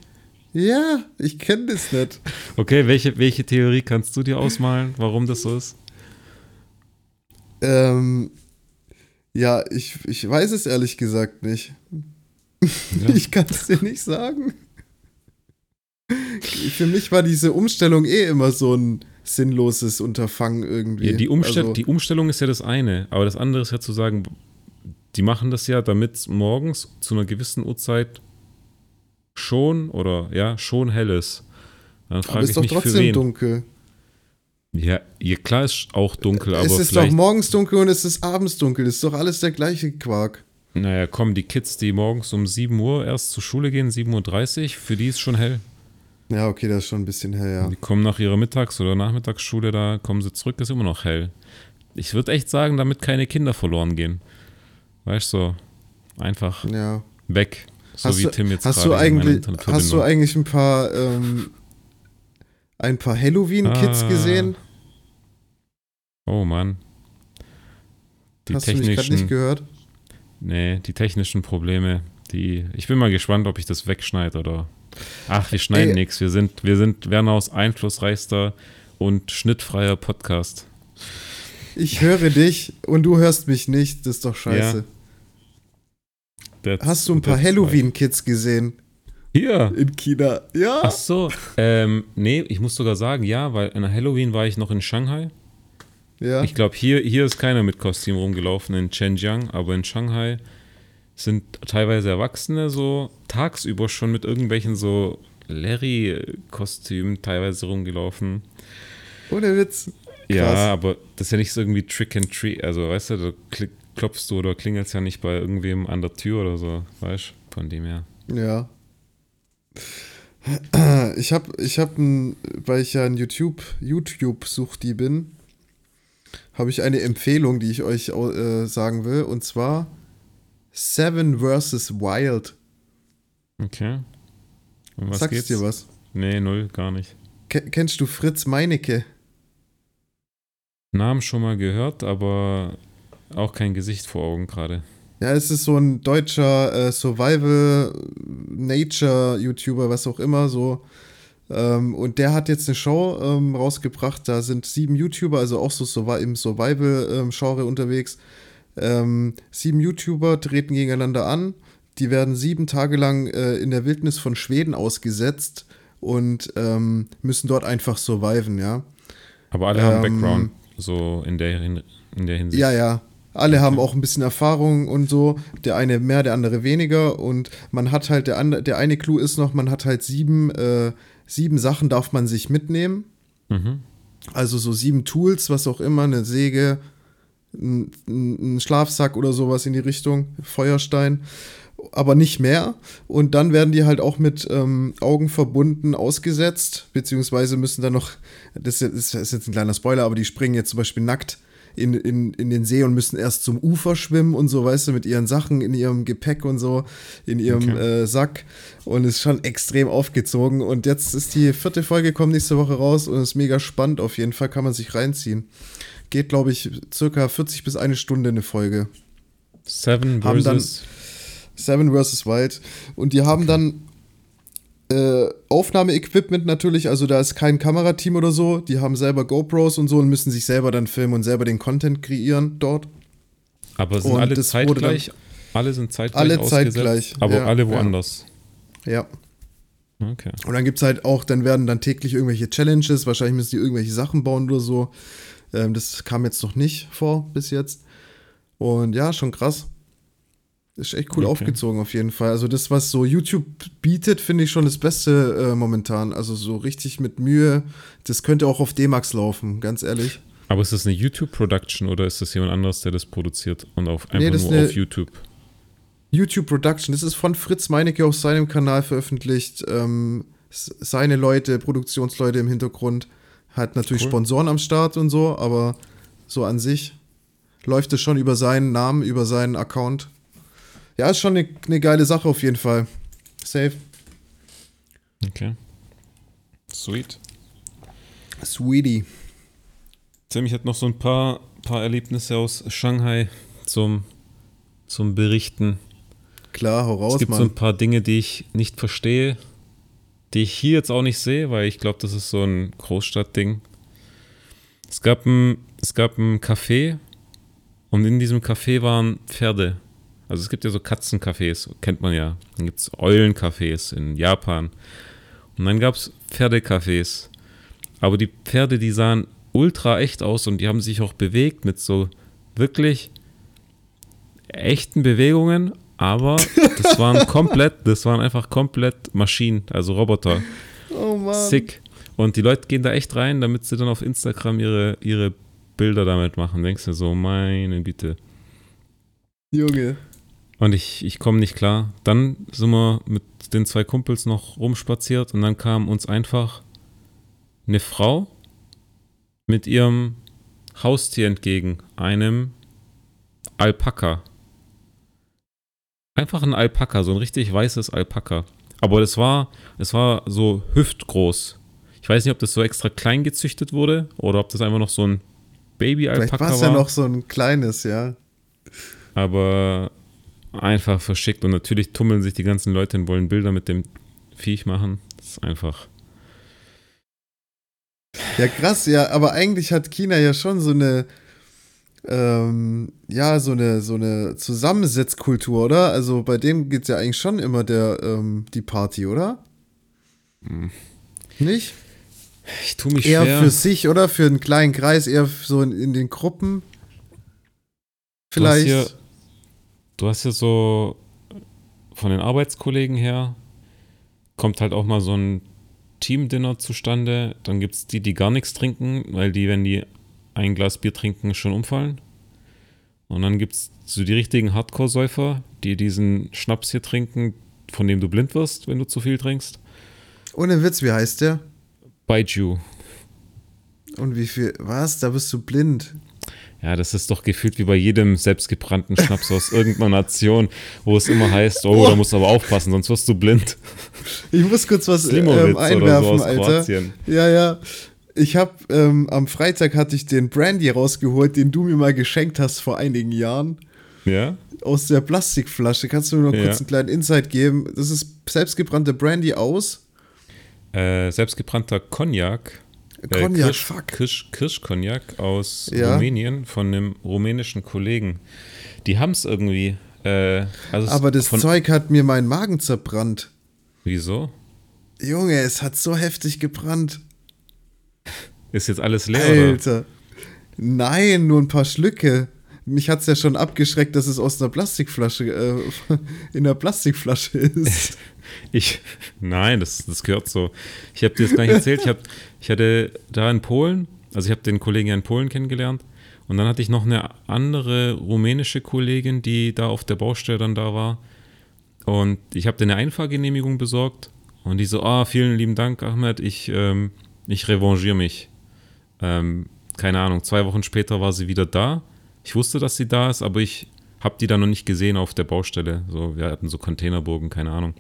Ja, ich kenne das nicht. Okay, welche, welche Theorie kannst du dir ausmalen, warum das so ist? Ähm, ja, ich, ich weiß es ehrlich gesagt nicht. Ja. Ich kann es dir nicht sagen. Für mich war diese Umstellung eh immer so ein sinnloses Unterfangen irgendwie. Ja, die, Umstell Also- die Umstellung ist ja das eine, aber das andere ist ja zu sagen, die machen das ja, damit es morgens zu einer gewissen Uhrzeit schon oder ja, schon hell ist. Dann aber frage ist ich doch mich für trotzdem wen. dunkel. Ja, ja, klar ist auch dunkel, aber es ist doch morgens dunkel und es ist abends dunkel. Das ist doch alles der gleiche Quark. Naja, kommen die Kids, die morgens um 7 Uhr erst zur Schule gehen, 7.30 Uhr, für die ist schon hell. Ja, okay, das ist schon ein bisschen hell, ja. Die kommen nach ihrer Mittags- oder Nachmittagsschule, da kommen sie zurück, ist immer noch hell. Ich würde echt sagen, damit keine Kinder verloren gehen. Weißt du, so einfach. Ja. weg. So hast wie du, Tim jetzt hast du eigentlich, hast du eigentlich ein paar, ähm, ein paar Halloween-Kids Ah. gesehen? Oh Mann. Die hast du mich gerade nicht gehört? nee, die technischen Probleme, die, ich bin mal gespannt, ob ich das wegschneide oder, ach, wir schneiden Ey. nichts, wir sind, wir sind Werner's einflussreichster und schnittfreier Podcast. Ich höre dich und du hörst mich nicht. Das ist doch scheiße. That's- Hast du ein paar Halloween-Kids gesehen. Hier. in China? Ja. Ach so. Ähm, nee, ich muss sogar sagen, ja, weil an Halloween war ich noch in Shanghai. ja. Ich glaube, hier, hier ist keiner mit Kostüm rumgelaufen in Zhenjiang, aber in Shanghai sind teilweise Erwachsene so tagsüber schon mit irgendwelchen so Larry-Kostümen teilweise rumgelaufen. Ohne Witz. Ja, Krass. aber das ist ja nicht so irgendwie Trick and Treat. Also, weißt du, da klopfst du oder klingelst ja nicht bei irgendwem an der Tür oder so, weißt du? Von dem her. Ja. Ich habe, ich hab ein, weil ich ja ein YouTube, YouTube-Suchti bin, habe ich eine Empfehlung, die ich euch äh, sagen will, und zwar Seven vs. Wild. Okay. Und was Sagst geht's? dir was? Nee, null, gar nicht. Ke kennst du Fritz Meinecke? Namen schon mal gehört, aber auch kein Gesicht vor Augen gerade. Ja, es ist so ein deutscher äh, Survival Nature YouTuber, was auch immer so. Ähm, und der hat jetzt eine Show ähm, rausgebracht. Da sind sieben YouTuber, also auch so im Survival-Genre unterwegs. Ähm, sieben YouTuber treten gegeneinander an. Die werden sieben Tage lang äh, in der Wildnis von Schweden ausgesetzt und ähm, müssen dort einfach surviven, ja. Aber alle haben Ähm, Background, so in der, in der Hinsicht. Ja, ja. Alle haben auch ein bisschen Erfahrung und so. Der eine mehr, der andere weniger. Und man hat halt, der, andere, der eine Clou ist noch, man hat halt sieben, äh, sieben Sachen darf man sich mitnehmen. Mhm. Also so sieben Tools, was auch immer, eine Säge, ein, ein Schlafsack oder sowas in die Richtung, Feuerstein, aber nicht mehr. Und dann werden die halt auch mit ähm, Augen verbunden ausgesetzt, beziehungsweise müssen dann noch, das ist, das ist jetzt ein kleiner Spoiler, aber die springen jetzt zum Beispiel nackt in, in, in den See und müssen erst zum Ufer schwimmen und so, weißt du, mit ihren Sachen, in ihrem Gepäck und so, in ihrem Okay. äh, Sack und ist schon extrem aufgezogen. Und jetzt ist die vierte Folge, kommt nächste Woche raus und ist mega spannend auf jeden Fall, kann man sich reinziehen. Geht, glaube ich, circa 40 bis eine Stunde eine Folge. Seven versus. Seven vs. Wild. Und die haben dann äh, Aufnahmeequipment natürlich, also da ist kein Kamerateam oder so. Die haben selber GoPros und so und müssen sich selber dann filmen und selber den Content kreieren dort. Aber sind und alle dann- zeitgleich? Alle sind zeitgleich Alle ausgesetzt, zeitgleich, aber ja, alle ja. woanders. Ja. Okay. Und dann gibt es halt auch, dann werden dann täglich irgendwelche Challenges, wahrscheinlich müssen die irgendwelche Sachen bauen oder so. Ähm, das kam jetzt noch nicht vor bis jetzt. Und ja, schon krass. Ist echt cool Okay. aufgezogen auf jeden Fall. Also das, was so YouTube bietet, finde ich schon das Beste äh, momentan. Also so richtig mit Mühe. Das könnte auch auf D-Max laufen, ganz ehrlich. Aber ist das eine YouTube-Production oder ist das jemand anderes, der das produziert und auf, einfach Nee, das nur auf YouTube? YouTube Production, das ist von Fritz Meinecke auf seinem Kanal veröffentlicht. Ähm, seine Leute, Produktionsleute im Hintergrund. Hat natürlich Cool. Sponsoren am Start und so, aber so an sich läuft es schon über seinen Namen, über seinen Account. Ja, ist schon eine, eine geile Sache auf jeden Fall. Safe. Okay. Sweet. Sweetie. Tim, ich hätte noch so ein paar, paar Erlebnisse aus Shanghai zum, zum Berichten. Klar, hau es raus, gibt so ein Mann. paar Dinge, die ich nicht verstehe, die ich hier jetzt auch nicht sehe, weil ich glaube, das ist so ein Großstadtding. Es gab ein, es gab ein Café und in diesem Café waren Pferde. Also es gibt ja so Katzencafés, kennt man ja. Dann gibt es Eulencafés in Japan. Und dann gab es Pferdecafés. Aber die Pferde, die sahen ultra echt aus und die haben sich auch bewegt mit so wirklich echten Bewegungen, aber das waren komplett, das waren einfach komplett Maschinen, also Roboter. Oh Mann. Sick. Und die Leute gehen da echt rein, damit sie dann auf Instagram ihre, ihre Bilder damit machen. Denkst du so, meine Güte. Junge. Und ich, ich komme nicht klar. Dann sind wir mit den zwei Kumpels noch rumspaziert und dann kam uns einfach eine Frau mit ihrem Haustier entgegen, einem Alpaka. Einfach ein Alpaka, so ein richtig weißes Alpaka. Aber das war, es war so hüftgroß. Ich weiß nicht, ob das so extra klein gezüchtet wurde oder ob das einfach noch so ein Baby-Alpaka Vielleicht war es ja noch so ein kleines, ja. Aber einfach verschickt. Und natürlich tummeln sich die ganzen Leute und wollen Bilder mit dem Viech machen. Das ist einfach. Ja, krass, ja, aber eigentlich hat China ja schon so eine, ähm, ja, so eine, so eine Zusammensetzkultur, oder? Also bei dem geht ja eigentlich schon immer der, ähm, die Party, oder? Hm. Nicht? Ich tue mich eher schwer. für sich, oder? Für einen kleinen Kreis, eher so in, in den Gruppen. Vielleicht. Du hast, hier, du hast hier so von den Arbeitskollegen her, kommt halt auch mal so ein Team-Dinner zustande. Dann gibt es die, die gar nichts trinken, weil die, wenn die ein Glas Bier trinken, schon umfallen. Und dann gibt es so die richtigen Hardcore-Säufer, die diesen Schnaps hier trinken, von dem du blind wirst, wenn du zu viel trinkst. Ohne Witz, wie heißt der? Baiju. Und wie viel? Was? Da bist du blind. Ja, das ist doch gefühlt wie bei jedem selbstgebrannten Schnaps aus irgendeiner Nation, wo es immer heißt, oh, oh, da musst du aber aufpassen, sonst wirst du blind. Ich muss kurz was ähm, einwerfen, so Alter. Kroatien. Ja, ja. Ich habe ähm, am Freitag hatte ich den Brandy rausgeholt, den du mir mal geschenkt hast vor einigen Jahren. Ja. Aus der Plastikflasche. Kannst du mir noch ja. kurz einen kleinen Insight geben? Das ist selbstgebrannte Brandy aus. Äh, selbstgebrannter Cognac Cognac, äh, Kirsch, fuck. Kirsch, Kirschcognac aus ja. Rumänien von einem rumänischen Kollegen. Die haben es irgendwie. Äh, also Aber das Zeug hat mir meinen Magen zerbrannt. Wieso? Junge, es hat so heftig gebrannt. Ist jetzt alles leer, Alter. Oder? Nein, nur ein paar Schlücke. Mich hat es ja schon abgeschreckt, dass es aus einer Plastikflasche, äh, in einer Plastikflasche ist. Ich, nein, das, das gehört so. Ich habe dir das gar nicht erzählt. Ich, hab, ich hatte da in Polen, also ich habe den Kollegen ja in Polen kennengelernt. Und dann hatte ich noch eine andere rumänische Kollegin, die da auf der Baustelle dann da war. Und ich habe eine Einfahrgenehmigung besorgt. Und die so, ah, vielen lieben Dank, Ahmed, ich, ähm, ich revanchiere mich. Ähm, keine Ahnung, zwei Wochen später war sie wieder da. Ich wusste, dass sie da ist, aber ich habe die dann noch nicht gesehen auf der Baustelle. So, wir hatten so Containerburgen, keine Ahnung.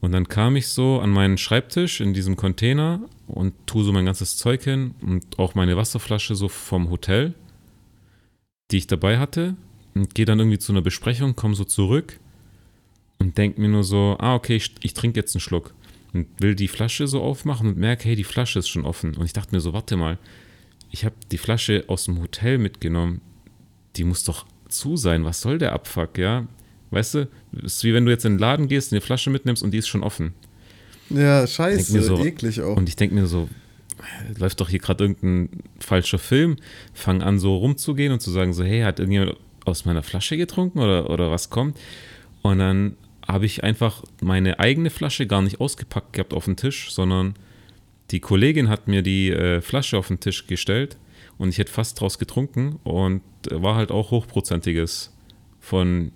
Und dann kam ich so an meinen Schreibtisch in diesem Container und tue so mein ganzes Zeug hin und auch meine Wasserflasche so vom Hotel, die ich dabei hatte. Und gehe dann irgendwie zu einer Besprechung, komme so zurück und denke mir nur so, ah, okay, ich, ich trinke jetzt einen Schluck. Und will die Flasche so aufmachen und merke, hey, die Flasche ist schon offen. Und ich dachte mir so, warte mal, ich habe die Flasche aus dem Hotel mitgenommen. Die muss doch zu sein. Was soll der Abfuck, ja? Weißt du, es ist wie wenn du jetzt in den Laden gehst, eine Flasche mitnimmst und die ist schon offen. Ja, scheiße, so, eklig auch. Und ich denke mir so, läuft doch hier gerade irgendein falscher Film. Fang an, so rumzugehen und zu sagen, so, hey, hat irgendjemand aus meiner Flasche getrunken oder, oder was kommt? Und dann habe ich einfach meine eigene Flasche gar nicht ausgepackt gehabt auf den Tisch, sondern die Kollegin hat mir die äh, Flasche auf den Tisch gestellt und ich hätte fast draus getrunken und war halt auch hochprozentiges von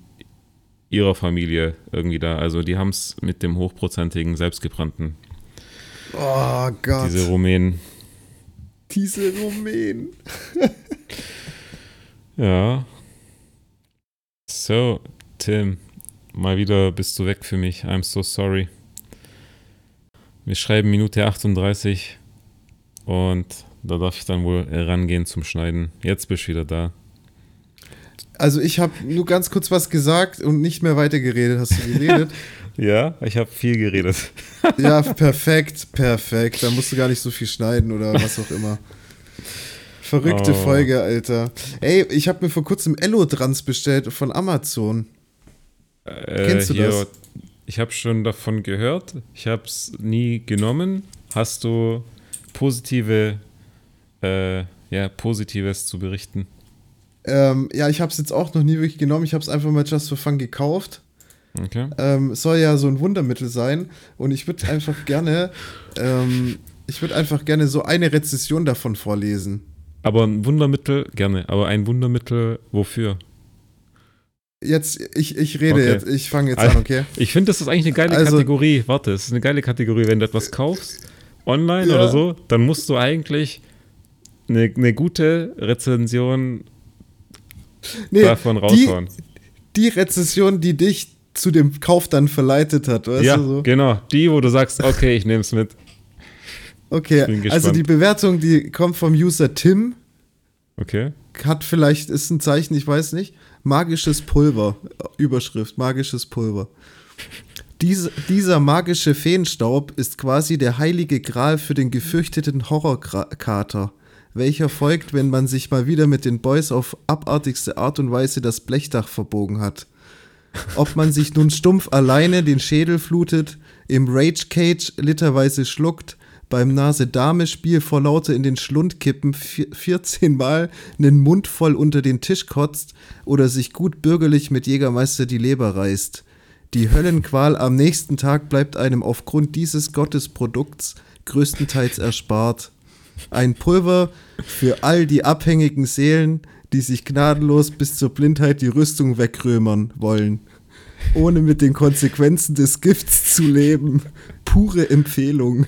ihrer Familie irgendwie da. Also die haben es mit dem hochprozentigen selbstgebrannten. Oh Gott. Diese Rumänen. Diese Rumänen. ja. So, Tim, mal wieder bist du weg für mich. I'm so sorry. Wir schreiben Minute 38 und da darf ich dann wohl rangehen zum Schneiden. Jetzt bist du wieder da. Also ich habe nur ganz kurz was gesagt und nicht mehr weitergeredet. Hast du geredet? ja, ich habe viel geredet. ja, perfekt, perfekt. Da musst du gar nicht so viel schneiden oder was auch immer. Verrückte oh. Folge, Alter. Ey, ich habe mir vor kurzem Ello-Trans bestellt von Amazon. Äh, Kennst du hier, das? Ich habe schon davon gehört. Ich habe es nie genommen. Hast du positive, äh, ja, Positives zu berichten? Ähm, ja, ich habe es jetzt auch noch nie wirklich genommen. Ich habe es einfach mal just for fun gekauft. Okay. Ähm, soll ja so ein Wundermittel sein. Und ich würde einfach gerne, ähm, ich würde einfach gerne so eine Rezession davon vorlesen. Aber ein Wundermittel, gerne. Aber ein Wundermittel, wofür? Jetzt, ich, ich rede okay. jetzt, ich fange jetzt an, okay? Ich finde, das ist eigentlich eine geile also, Kategorie. Warte, es ist eine geile Kategorie. Wenn du etwas kaufst, online ja. oder so, dann musst du eigentlich eine, eine gute Rezension nee, davon raushauen. die Rezession, die dich zu dem Kauf dann verleitet hat, weißt ja, du so? genau. Die, wo du sagst, okay, ich nehme es mit. Okay, also die Bewertung, die kommt vom User Tim, Okay. hat vielleicht, ist ein Zeichen, ich weiß nicht, magisches Pulver, Überschrift, magisches Pulver. Diese, dieser magische Feenstaub ist quasi der heilige Gral für den gefürchteten Horrorkater, welcher folgt, wenn man sich mal wieder mit den Boys auf abartigste Art und Weise das Blechdach verbogen hat. Ob man sich nun stumpf alleine den Schädel flutet, im Rage Cage literweise schluckt, beim Nase-Dame-Spiel vor Laute in den Schlund kippen, vier- 14 Mal einen Mund voll unter den Tisch kotzt oder sich gut bürgerlich mit Jägermeister die Leber reißt. Die Höllenqual am nächsten Tag bleibt einem aufgrund dieses Gottesprodukts größtenteils erspart. Ein Pulver für all die abhängigen Seelen, die sich gnadenlos bis zur Blindheit die Rüstung wegrömern wollen, ohne mit den Konsequenzen des Gifts zu leben. Pure Empfehlung.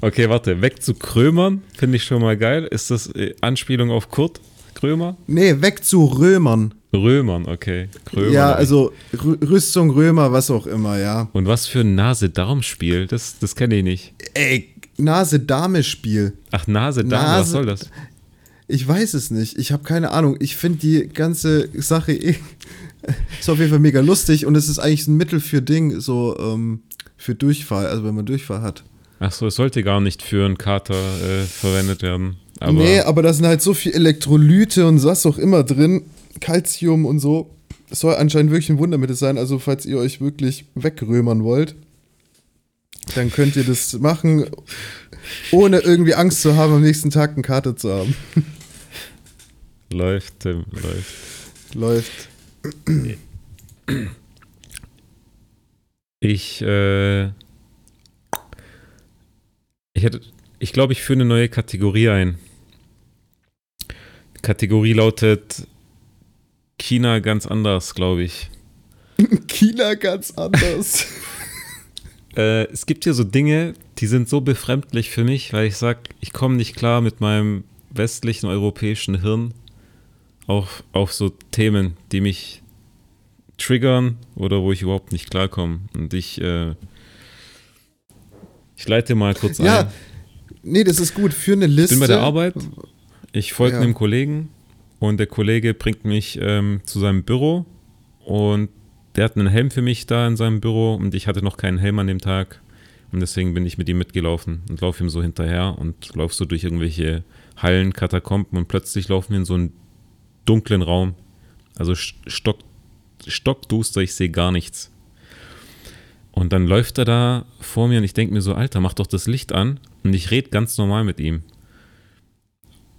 Okay, warte. Weg zu Krömern finde ich schon mal geil. Ist das äh, Anspielung auf Kurt Krömer? Nee, weg zu Römern. Römern, okay. Krömer. Ja, also Rü Rüstung, Römer, was auch immer, ja. Und was für ein Nase-Darm-Spiel? Das, das kenne ich nicht. Ey, Nase-Dame-Spiel. Ach, Nase-Darm, was Nase- soll das? Ich weiß es nicht. Ich habe keine Ahnung. Ich finde die ganze Sache eh, ist auf jeden Fall mega lustig und es ist eigentlich ein Mittel für Ding, so ähm, für Durchfall, also wenn man Durchfall hat. Ach so, es sollte gar nicht für einen Kater äh, verwendet werden. Aber nee, aber da sind halt so viel Elektrolyte und was auch immer drin, Calcium und so. Es soll anscheinend wirklich ein Wundermittel sein. Also, falls ihr euch wirklich wegrömern wollt, dann könnt ihr das machen, ohne irgendwie Angst zu haben, am nächsten Tag einen Kater zu haben. läuft, Tim, läuft. Läuft. Ich, äh, ich hätte, ich glaube, ich führe eine neue Kategorie ein. Die Kategorie lautet China ganz anders, glaube ich. China ganz anders. Äh, es gibt hier so Dinge, die sind so befremdlich für mich, weil ich sage, ich komme nicht klar mit meinem westlichen europäischen Hirn auf, auf so Themen, die mich triggern oder wo ich überhaupt nicht klarkomme. Und ich, äh, ich leite mal kurz ein. ja, nee, das ist gut. Für eine Ich Liste. bin bei der Arbeit, ich folge Ja. einem Kollegen und der Kollege bringt mich ähm, zu seinem Büro und der hat einen Helm für mich da in seinem Büro und ich hatte noch keinen Helm an dem Tag und deswegen bin ich mit ihm mitgelaufen und laufe ihm so hinterher und laufe so durch irgendwelche Hallen, Katakomben und plötzlich laufen wir in so einen dunklen Raum. Also st- stock, stockduster, ich sehe gar nichts. Und dann läuft er da vor mir und ich denke mir so, Alter, mach doch das Licht an. Und ich rede ganz normal mit ihm.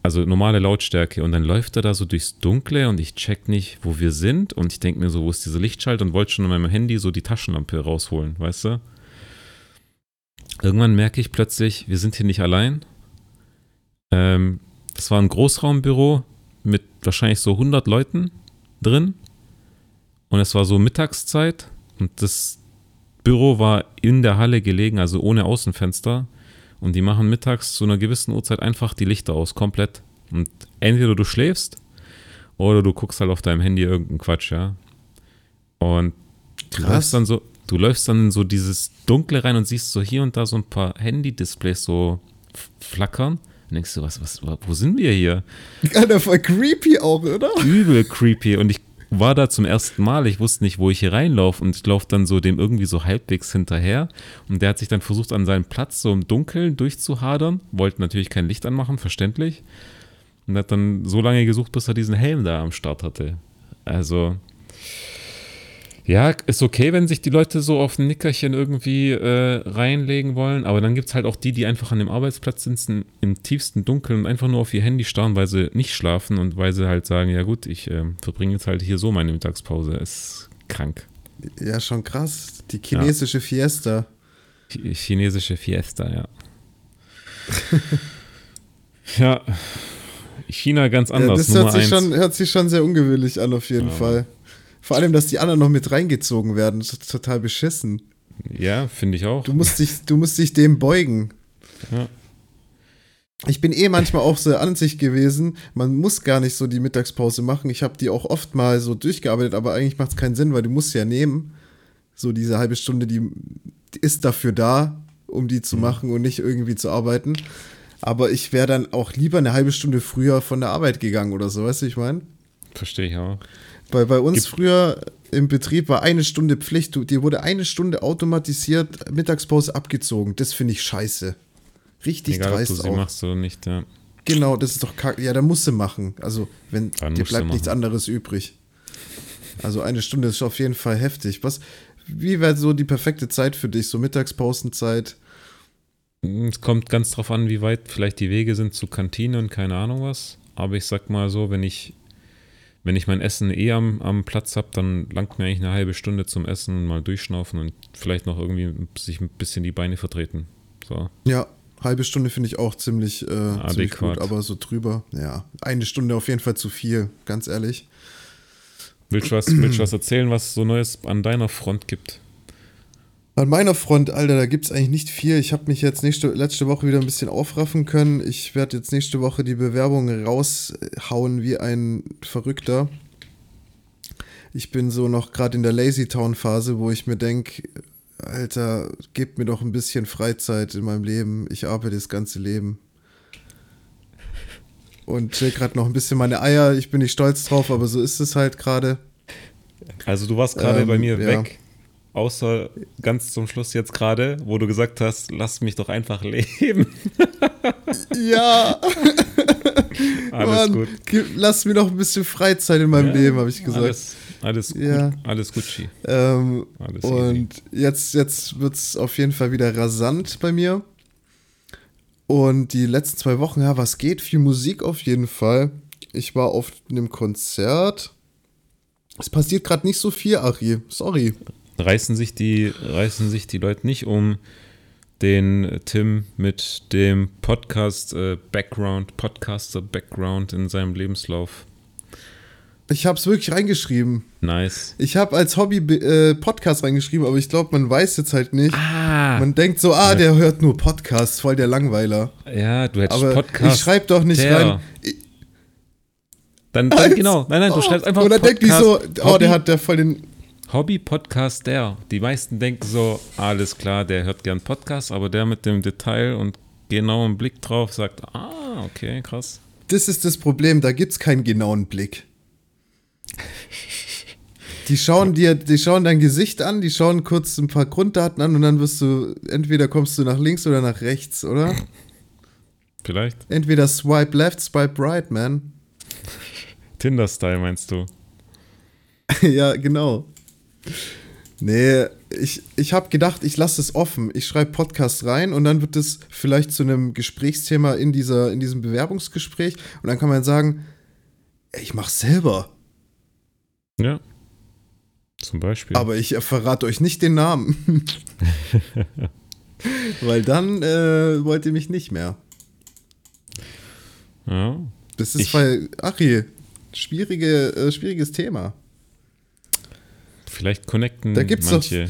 Also normale Lautstärke. Und dann läuft er da so durchs Dunkle und ich check nicht, wo wir sind. Und ich denke mir so, wo ist dieser Lichtschalter? Und wollte schon an meinem Handy so die Taschenlampe rausholen, weißt du? Irgendwann merke ich plötzlich, wir sind hier nicht allein. Ähm, das war ein Großraumbüro mit wahrscheinlich so 100 Leuten drin. Und es war so Mittagszeit. Und das Büro war in der Halle gelegen, also ohne Außenfenster. Und die machen mittags zu einer gewissen Uhrzeit einfach die Lichter aus, komplett. Und entweder du schläfst oder du guckst halt auf deinem Handy irgendeinen Quatsch, ja. Und du läufst dann so, du läufst dann in so dieses Dunkle rein und siehst so hier und da so ein paar Handy-Displays so flackern. Und denkst du, was, was, wo sind wir hier? Alter, voll creepy auch, oder? übel creepy und ich war da zum ersten Mal, ich wusste nicht, wo ich hier reinlaufe und ich laufe dann so dem irgendwie so halbwegs hinterher. Und der hat sich dann versucht an seinen Platz so im Dunkeln durchzuhadern, wollte natürlich kein Licht anmachen, verständlich. Und hat dann so lange gesucht, bis er diesen Helm da am Start hatte. Also ja, ist okay, wenn sich die Leute so auf ein Nickerchen irgendwie äh, reinlegen wollen, aber dann gibt es halt auch die, die einfach an dem Arbeitsplatz sitzen, im tiefsten Dunkeln und einfach nur auf ihr Handy starren, weil sie nicht schlafen und weil sie halt sagen, ja gut, ich äh, verbringe jetzt halt hier so meine Mittagspause. Ist krank. Ja, schon krass. Die chinesische Fiesta. Ch- Chinesische Fiesta, ja. ja, China ganz Ja, anders, das hört sich, schon, hört sich schon sehr ungewöhnlich an, auf jeden Ja. Fall. Vor allem, dass die anderen noch mit reingezogen werden. Das ist total beschissen. Ja, finde ich auch. Du musst dich, du musst dich dem beugen. ich bin eh manchmal auch so an sich gewesen, man muss gar nicht so die Mittagspause machen. Ich habe die auch oft mal so durchgearbeitet, aber eigentlich macht es keinen Sinn, weil du musst ja nehmen. So diese halbe Stunde, die, die ist dafür da, um die zu machen und nicht irgendwie zu arbeiten. Aber ich wäre dann auch lieber eine halbe Stunde früher von der Arbeit gegangen oder so, weißt du, ich meine? Verstehe ich auch. Bei, bei uns Gibt- früher im Betrieb war eine Stunde Pflicht. Du- Dir wurde eine Stunde automatisiert Mittagspause abgezogen. Das finde ich scheiße. Richtig Egal, ob du dreist sie auch. machst oder nicht, ja. Genau, das ist doch kacke. Ja, da musst du machen. Also, wenn Dann dir du bleibt nichts anderes übrig. Also eine Stunde ist auf jeden Fall heftig. Was, wie wäre so die perfekte Zeit für dich? So Mittagspausenzeit? Es kommt ganz drauf an, wie weit vielleicht die Wege sind zu Kantine und keine Ahnung was. Aber ich sag mal so, wenn ich, wenn ich mein Essen eh am, am Platz habe, dann langt mir eigentlich eine halbe Stunde zum Essen und mal durchschnaufen und vielleicht noch irgendwie sich ein bisschen die Beine vertreten. So. Ja, halbe Stunde finde ich auch ziemlich, äh, ziemlich gut, aber so drüber. Ja, eine Stunde auf jeden Fall zu viel, ganz ehrlich. Willst du was, willst du was erzählen, was so Neues an deiner Front gibt? An meiner Front, Alter, da gibt es eigentlich nicht viel. Ich habe mich jetzt nächste, letzte Woche wieder ein bisschen aufraffen können. Ich werde jetzt nächste Woche die Bewerbung raushauen wie ein Verrückter. Ich bin so noch gerade in der Lazy Town Phase, wo ich mir denke, Alter, gebt mir doch ein bisschen Freizeit in meinem Leben. Ich arbeite das ganze Leben. Und chill gerade noch ein bisschen meine Eier. Ich bin nicht stolz drauf, aber so ist es halt gerade. Also du warst gerade Ähm, bei mir ja. weg, außer ganz zum Schluss jetzt gerade, wo du gesagt hast, lass mich doch einfach leben. Ja, Alles Mann, gut. lass mir noch ein bisschen Freizeit in meinem Ja, Leben, habe ich gesagt. Alles, alles gut, Ja. alles Gucci. Ähm, Alles und jetzt, jetzt wird es auf jeden Fall wieder rasant bei mir. Und die letzten zwei Wochen, ja, was geht? Viel Musik auf jeden Fall. Ich war auf einem Konzert. Es passiert gerade nicht so viel, Ari. Sorry. Reißen sich die, reißen sich die Leute nicht um den Tim mit dem Podcast äh, Background, Podcaster Background in seinem Lebenslauf. Ich habe es wirklich reingeschrieben. Nice. Ich habe als Hobby äh, Podcast reingeschrieben, aber ich glaube, man weiß jetzt halt nicht. Ah, Man denkt so, ah, der hört nur Podcasts, voll der Langweiler. ja, du hättest Aber Podcast. ich schreibe doch nicht der. rein. Dann, dann genau. Nein, nein, du schreibst einfach Und dann denkt die so, oh, Hobby, der hat der voll den. Hobby-Podcast der. Die meisten denken so, alles klar, der hört gern Podcasts, aber der mit dem Detail und genauen Blick drauf sagt, ah, okay, krass. Das ist das Problem, da gibt's keinen genauen Blick. Die schauen dir, die schauen dein Gesicht an, die schauen kurz ein paar Grunddaten an und dann wirst du, entweder kommst du nach links oder nach rechts, oder? Vielleicht Entweder swipe left, swipe right, man. Tinder-Style meinst du? ja, genau. Nee, ich, ich habe gedacht, ich lasse es offen. Ich schreibe Podcast rein und dann wird es vielleicht zu einem Gesprächsthema in, dieser, in diesem Bewerbungsgespräch. Und dann kann man sagen, ich mach's selber. Ja. Zum Beispiel. Aber ich verrate euch nicht den Namen. Weil dann äh, wollt ihr mich nicht mehr. ja. Das ist Ich- bei Achi. Schwierige, äh, schwieriges Thema. Vielleicht connecten Da gibt's doch- manche.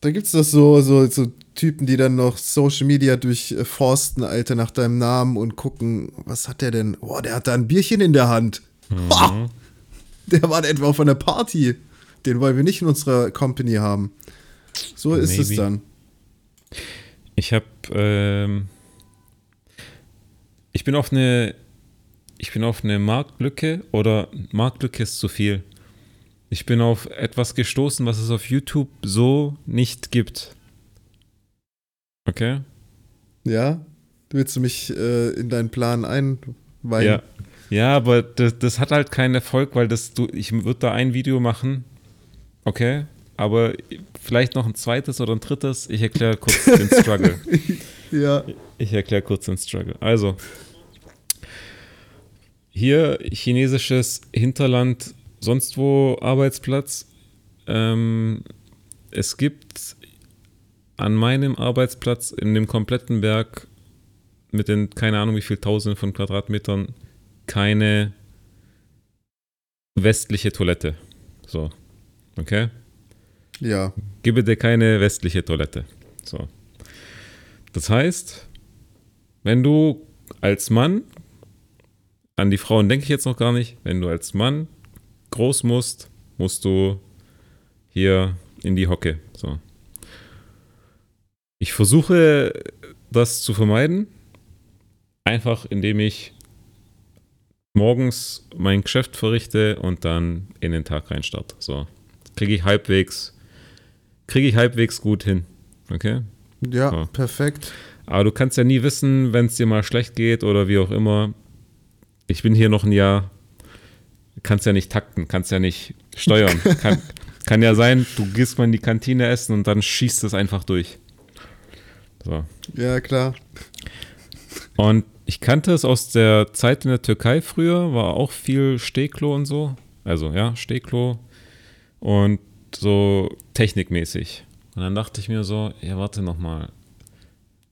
Da gibt's doch so, so, so Typen, die dann noch Social Media durchforsten, Alter, nach deinem Namen und gucken, was hat der denn? Boah, der hat da ein Bierchen in der Hand. Mhm. Ha! Der war etwa auf einer Party. Den wollen wir nicht in unserer Company haben. So ist es Maybe. dann. Ich habe, ähm, ich bin auf eine, ich bin auf eine Marktlücke oder Marktlücke ist zu viel. Ich bin auf etwas gestoßen, was es auf YouTube so nicht gibt. Okay? Ja? Willst du mich äh, in deinen Plan einweihen? Ja. Ja, aber das, das hat halt keinen Erfolg, weil das du, ich würde da ein Video machen. Okay? Aber vielleicht noch ein zweites oder ein drittes. Ich erkläre kurz den Struggle. Ja. Ich erkläre kurz den Struggle. Also, hier chinesisches Hinterland, sonst wo Arbeitsplatz. Ähm, es gibt an meinem Arbeitsplatz in dem kompletten Werk mit den, keine Ahnung wie viel Tausenden von Quadratmetern, keine westliche Toilette. So, okay? Ja. Gib bitte keine westliche Toilette. So. Das heißt, wenn du als Mann, an die Frauen denke ich jetzt noch gar nicht, wenn du als Mann groß musst, musst du hier in die Hocke. So. Ich versuche das zu vermeiden, einfach indem ich morgens mein Geschäft verrichte und dann in den Tag reinstarte. So. Kriege ich halbwegs, kriege ich halbwegs gut hin. Okay? Ja, Ja. perfekt. Aber du kannst ja nie wissen, wenn es dir mal schlecht geht oder wie auch immer. Ich bin hier noch ein Jahr. Kannst ja nicht takten, kannst ja nicht steuern. kann, kann ja sein, du gehst mal in die Kantine essen und dann schießt es einfach durch. So. Ja, klar. Und ich kannte es aus der Zeit in der Türkei früher, war auch viel Stehklo und so. Also ja, Stehklo und so technikmäßig. Und dann dachte ich mir so, ja, warte nochmal.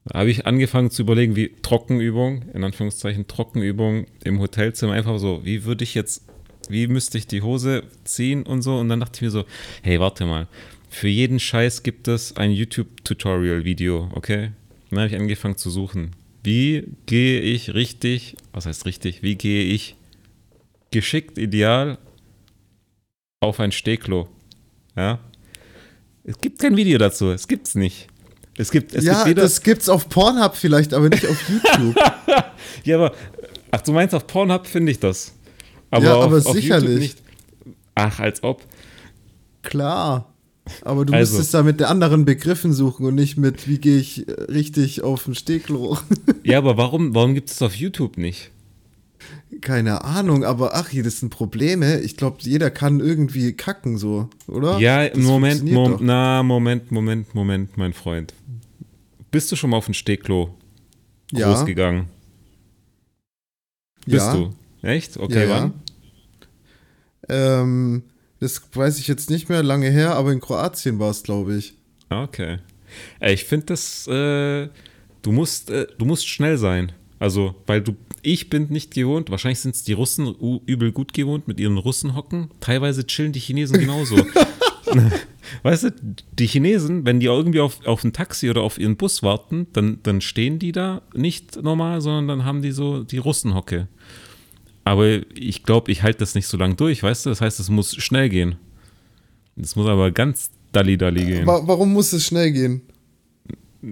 Da habe ich angefangen zu überlegen, wie Trockenübung, in Anführungszeichen Trockenübung im Hotelzimmer, einfach so, wie würde ich jetzt, wie müsste ich die Hose ziehen und so. Und dann dachte ich mir so, hey, warte mal, für jeden Scheiß gibt es ein YouTube-Tutorial-Video, okay? Dann habe ich angefangen zu suchen. Wie gehe ich richtig, was heißt richtig, wie gehe ich geschickt, ideal auf ein Stehklo? Ja? Es gibt kein Video dazu, es gibt's nicht. Es gibt, es ja, gibt das gibt's auf Pornhub vielleicht, aber nicht auf YouTube. ja, aber, ach, du meinst auf Pornhub finde ich das. Aber, Ja, auf, aber auf sicherlich. nicht. Ach, als ob. Klar. Aber du Also. müsstest da mit anderen Begriffen suchen und nicht mit, wie gehe ich äh, richtig auf ein Stehklo. Ja, aber warum, warum gibt es auf YouTube nicht? Keine Ahnung, aber ach, hier, das sind Probleme. Ich glaube, jeder kann irgendwie kacken, so, oder? Ja, Das Moment, Mom doch. na, Moment, Moment, Moment, mein Freund. Bist du schon mal auf ein Stehklo Ja. groß gegangen? Bist Ja. du? Echt? Okay, Ja, ja. wann? Ähm, das weiß ich jetzt nicht mehr lange her, aber in Kroatien war es, glaube ich. Okay. Ey, ich finde das, äh, du musst, äh, du musst schnell sein. Also, weil du, ich bin nicht gewohnt, wahrscheinlich sind es die Russen übel gut gewohnt mit ihren Russenhocken. Teilweise chillen die Chinesen genauso. weißt du, die Chinesen, wenn die irgendwie auf, auf ein Taxi oder auf ihren Bus warten, dann, dann stehen die da nicht normal, sondern dann haben die so die Russenhocke. Aber ich glaube, ich halte das nicht so lang durch, weißt du? Das heißt, es muss schnell gehen. Es muss aber ganz dalli-dalli gehen. Wa warum muss es schnell gehen?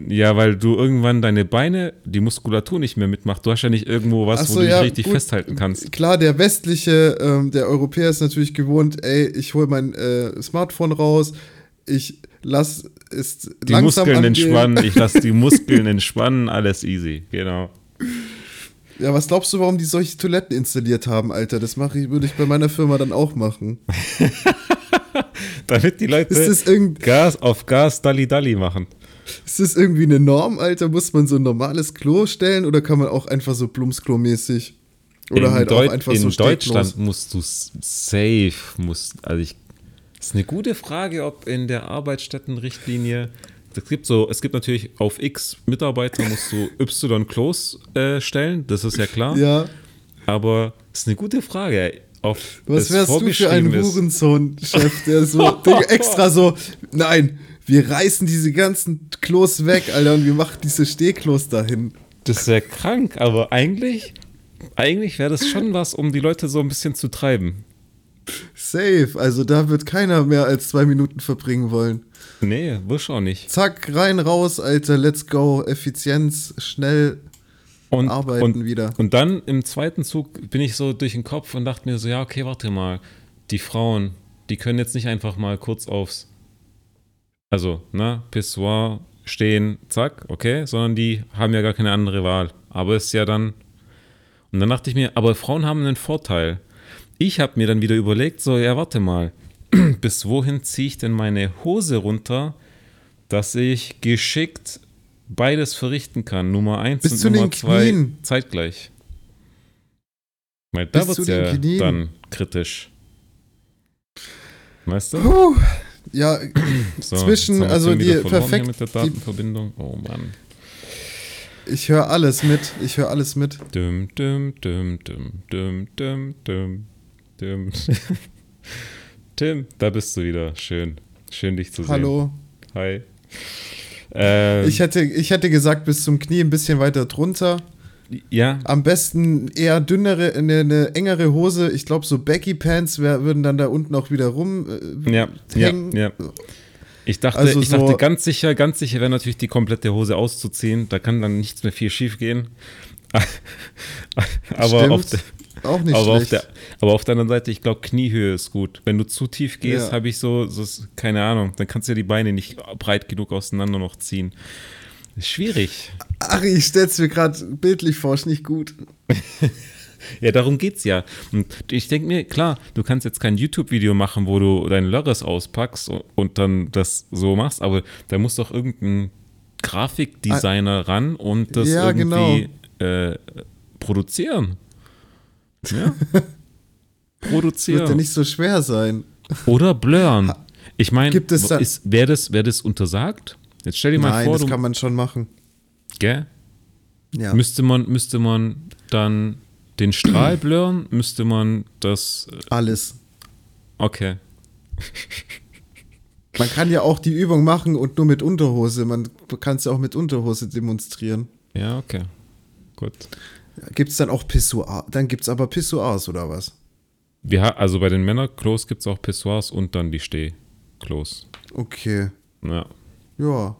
Ja, weil du irgendwann deine Beine, die Muskulatur nicht mehr mitmacht. Du hast ja nicht irgendwo was, Ach wo so, du dich ja, richtig gut. festhalten kannst. Klar, der westliche, ähm, der Europäer ist natürlich gewohnt, ey, ich hole mein äh, Smartphone raus, ich lass es Die langsam Muskeln angehen. entspannen, ich lasse die Muskeln entspannen, alles easy, genau. Ja, was glaubst du, warum die solche Toiletten installiert haben, Alter? Das mache ich, würde ich bei meiner Firma dann auch machen. Damit die Leute Gas auf Gas Dalli Dalli machen. ist das irgendwie eine Norm, Alter? Muss man so ein normales Klo stellen oder kann man auch einfach so Blumsklo-mäßig? Oder in halt Deut- auch einfach in so Deutschland Stehklos? musst du safe, musst, also ich, das ist eine gute Frage, ob in der Arbeitsstättenrichtlinie, es gibt so, es gibt natürlich auf X Mitarbeiter musst du Y Klos äh, stellen, das ist ja klar. Ja, Aber das ist eine gute Frage. Auf was es wärst du für ein Hurensohn-Chef, der so extra so, nein, wir reißen diese ganzen Klos weg, Alter, und wir machen diese Stehklos dahin. Das ist ja krank, aber eigentlich, eigentlich wäre das schon was, um die Leute so ein bisschen zu treiben. Safe, also da wird keiner mehr als zwei Minuten verbringen wollen. Nee, wirst auch nicht. Zack, rein, raus, Alter, let's go, Effizienz, schnell Und, arbeiten und, wieder. und dann im zweiten Zug bin ich so durch den Kopf und dachte mir so, ja, okay, warte mal, die Frauen, die können jetzt nicht einfach mal kurz aufs, also, ne, Pissoir stehen, zack, okay, sondern die haben ja gar keine andere Wahl. Aber ist ja dann, und dann dachte ich mir, aber Frauen haben einen Vorteil. Ich habe mir dann wieder überlegt, so, ja, warte mal, bis wohin ziehe ich denn meine Hose runter, dass ich geschickt beides verrichten kann. Nummer eins Bis und Nummer den zwei Knien. zeitgleich. Weil da wird es ja Knien. dann kritisch. Weißt du? Puh, ja, So, zwischen- also die perfekt- mit der Datenverbindung. Oh Mann. ich höre alles mit, ich höre alles mit. Dum, dum, dum, dum, dum, dum, dum, dum. Tim, da bist du wieder. Schön. Schön, dich zu sehen. Hallo. Hi. Ähm, Ich hätte, ich hätte gesagt, bis zum Knie ein bisschen weiter drunter. ja, Am besten eher dünnere, eine, eine engere Hose. Ich glaube, so Baggy Pants wär, würden dann da unten auch wieder rum. Äh, ja, ja, hängen. ja. Ich dachte, Also ich so- dachte ganz sicher, ganz sicher wäre natürlich die komplette Hose auszuziehen. Da kann dann nichts mehr viel schief gehen. aber, Stimmt. auf der, Auch nicht aber, auf schlecht. der, aber auf der anderen Seite, ich glaube, Kniehöhe ist gut. Wenn du zu tief gehst, Ja. habe ich so, so, keine Ahnung, dann kannst du ja die Beine nicht breit genug auseinander noch ziehen. Schwierig. Ach, ich stell's mir gerade bildlich vor, ist nicht gut. Ja, darum geht's ja. Und ich denke mir, klar, du kannst jetzt kein YouTube-Video machen, wo du deinen Lörres auspackst und, dann das so machst, aber da muss doch irgendein Grafikdesigner ran und das Ja, irgendwie äh, produzieren. Ja. Wird ja produzieren. nicht so schwer sein. Oder blurren. Ich meine, Gibt es da- wäre das, wär das untersagt? Jetzt stell dir mal Nein, vor, das du, kann man schon machen. gell? Ja. Müsste man, müsste man dann den Strahl blurren? Müsste man das. äh, Alles. Okay. Man kann ja auch die Übung machen und nur mit Unterhose. Man kann es ja auch mit Unterhose demonstrieren. Ja, okay. Gut. Gibt es dann auch Pissoir? Dann gibt es aber Pissoirs oder was? Wir, also bei den Männerklos gibt es auch Pissoirs und dann die Stehklos. Okay. Ja. Ja.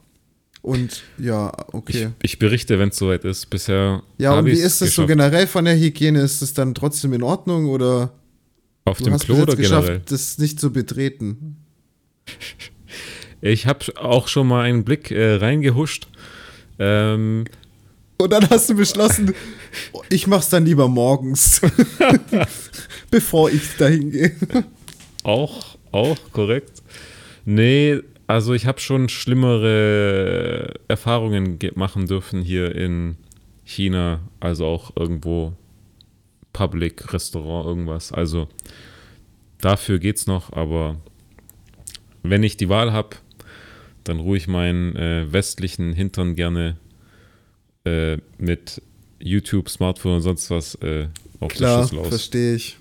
Und ja, okay. Ich, ich berichte, wenn es soweit ist. Bisher. ja, und wie ist es so generell von der Hygiene? Ist es dann trotzdem in Ordnung oder Auf dem Klo oder generell? das nicht zu betreten? Ich habe auch schon mal einen Blick äh, reingehuscht. Ähm, Und dann hast du beschlossen, ich mach's dann lieber morgens, bevor ich dahin gehe. Auch, auch, korrekt. Nee, also ich habe schon schlimmere Erfahrungen ge- machen dürfen hier in China, also auch irgendwo Public, Restaurant, irgendwas. Also dafür geht's noch, aber wenn ich die Wahl habe, dann ruhe ich meinen äh, westlichen Hintern gerne äh, mit YouTube, Smartphone und sonst was äh, auf der Klar, Schüssel aus. verstehe ich.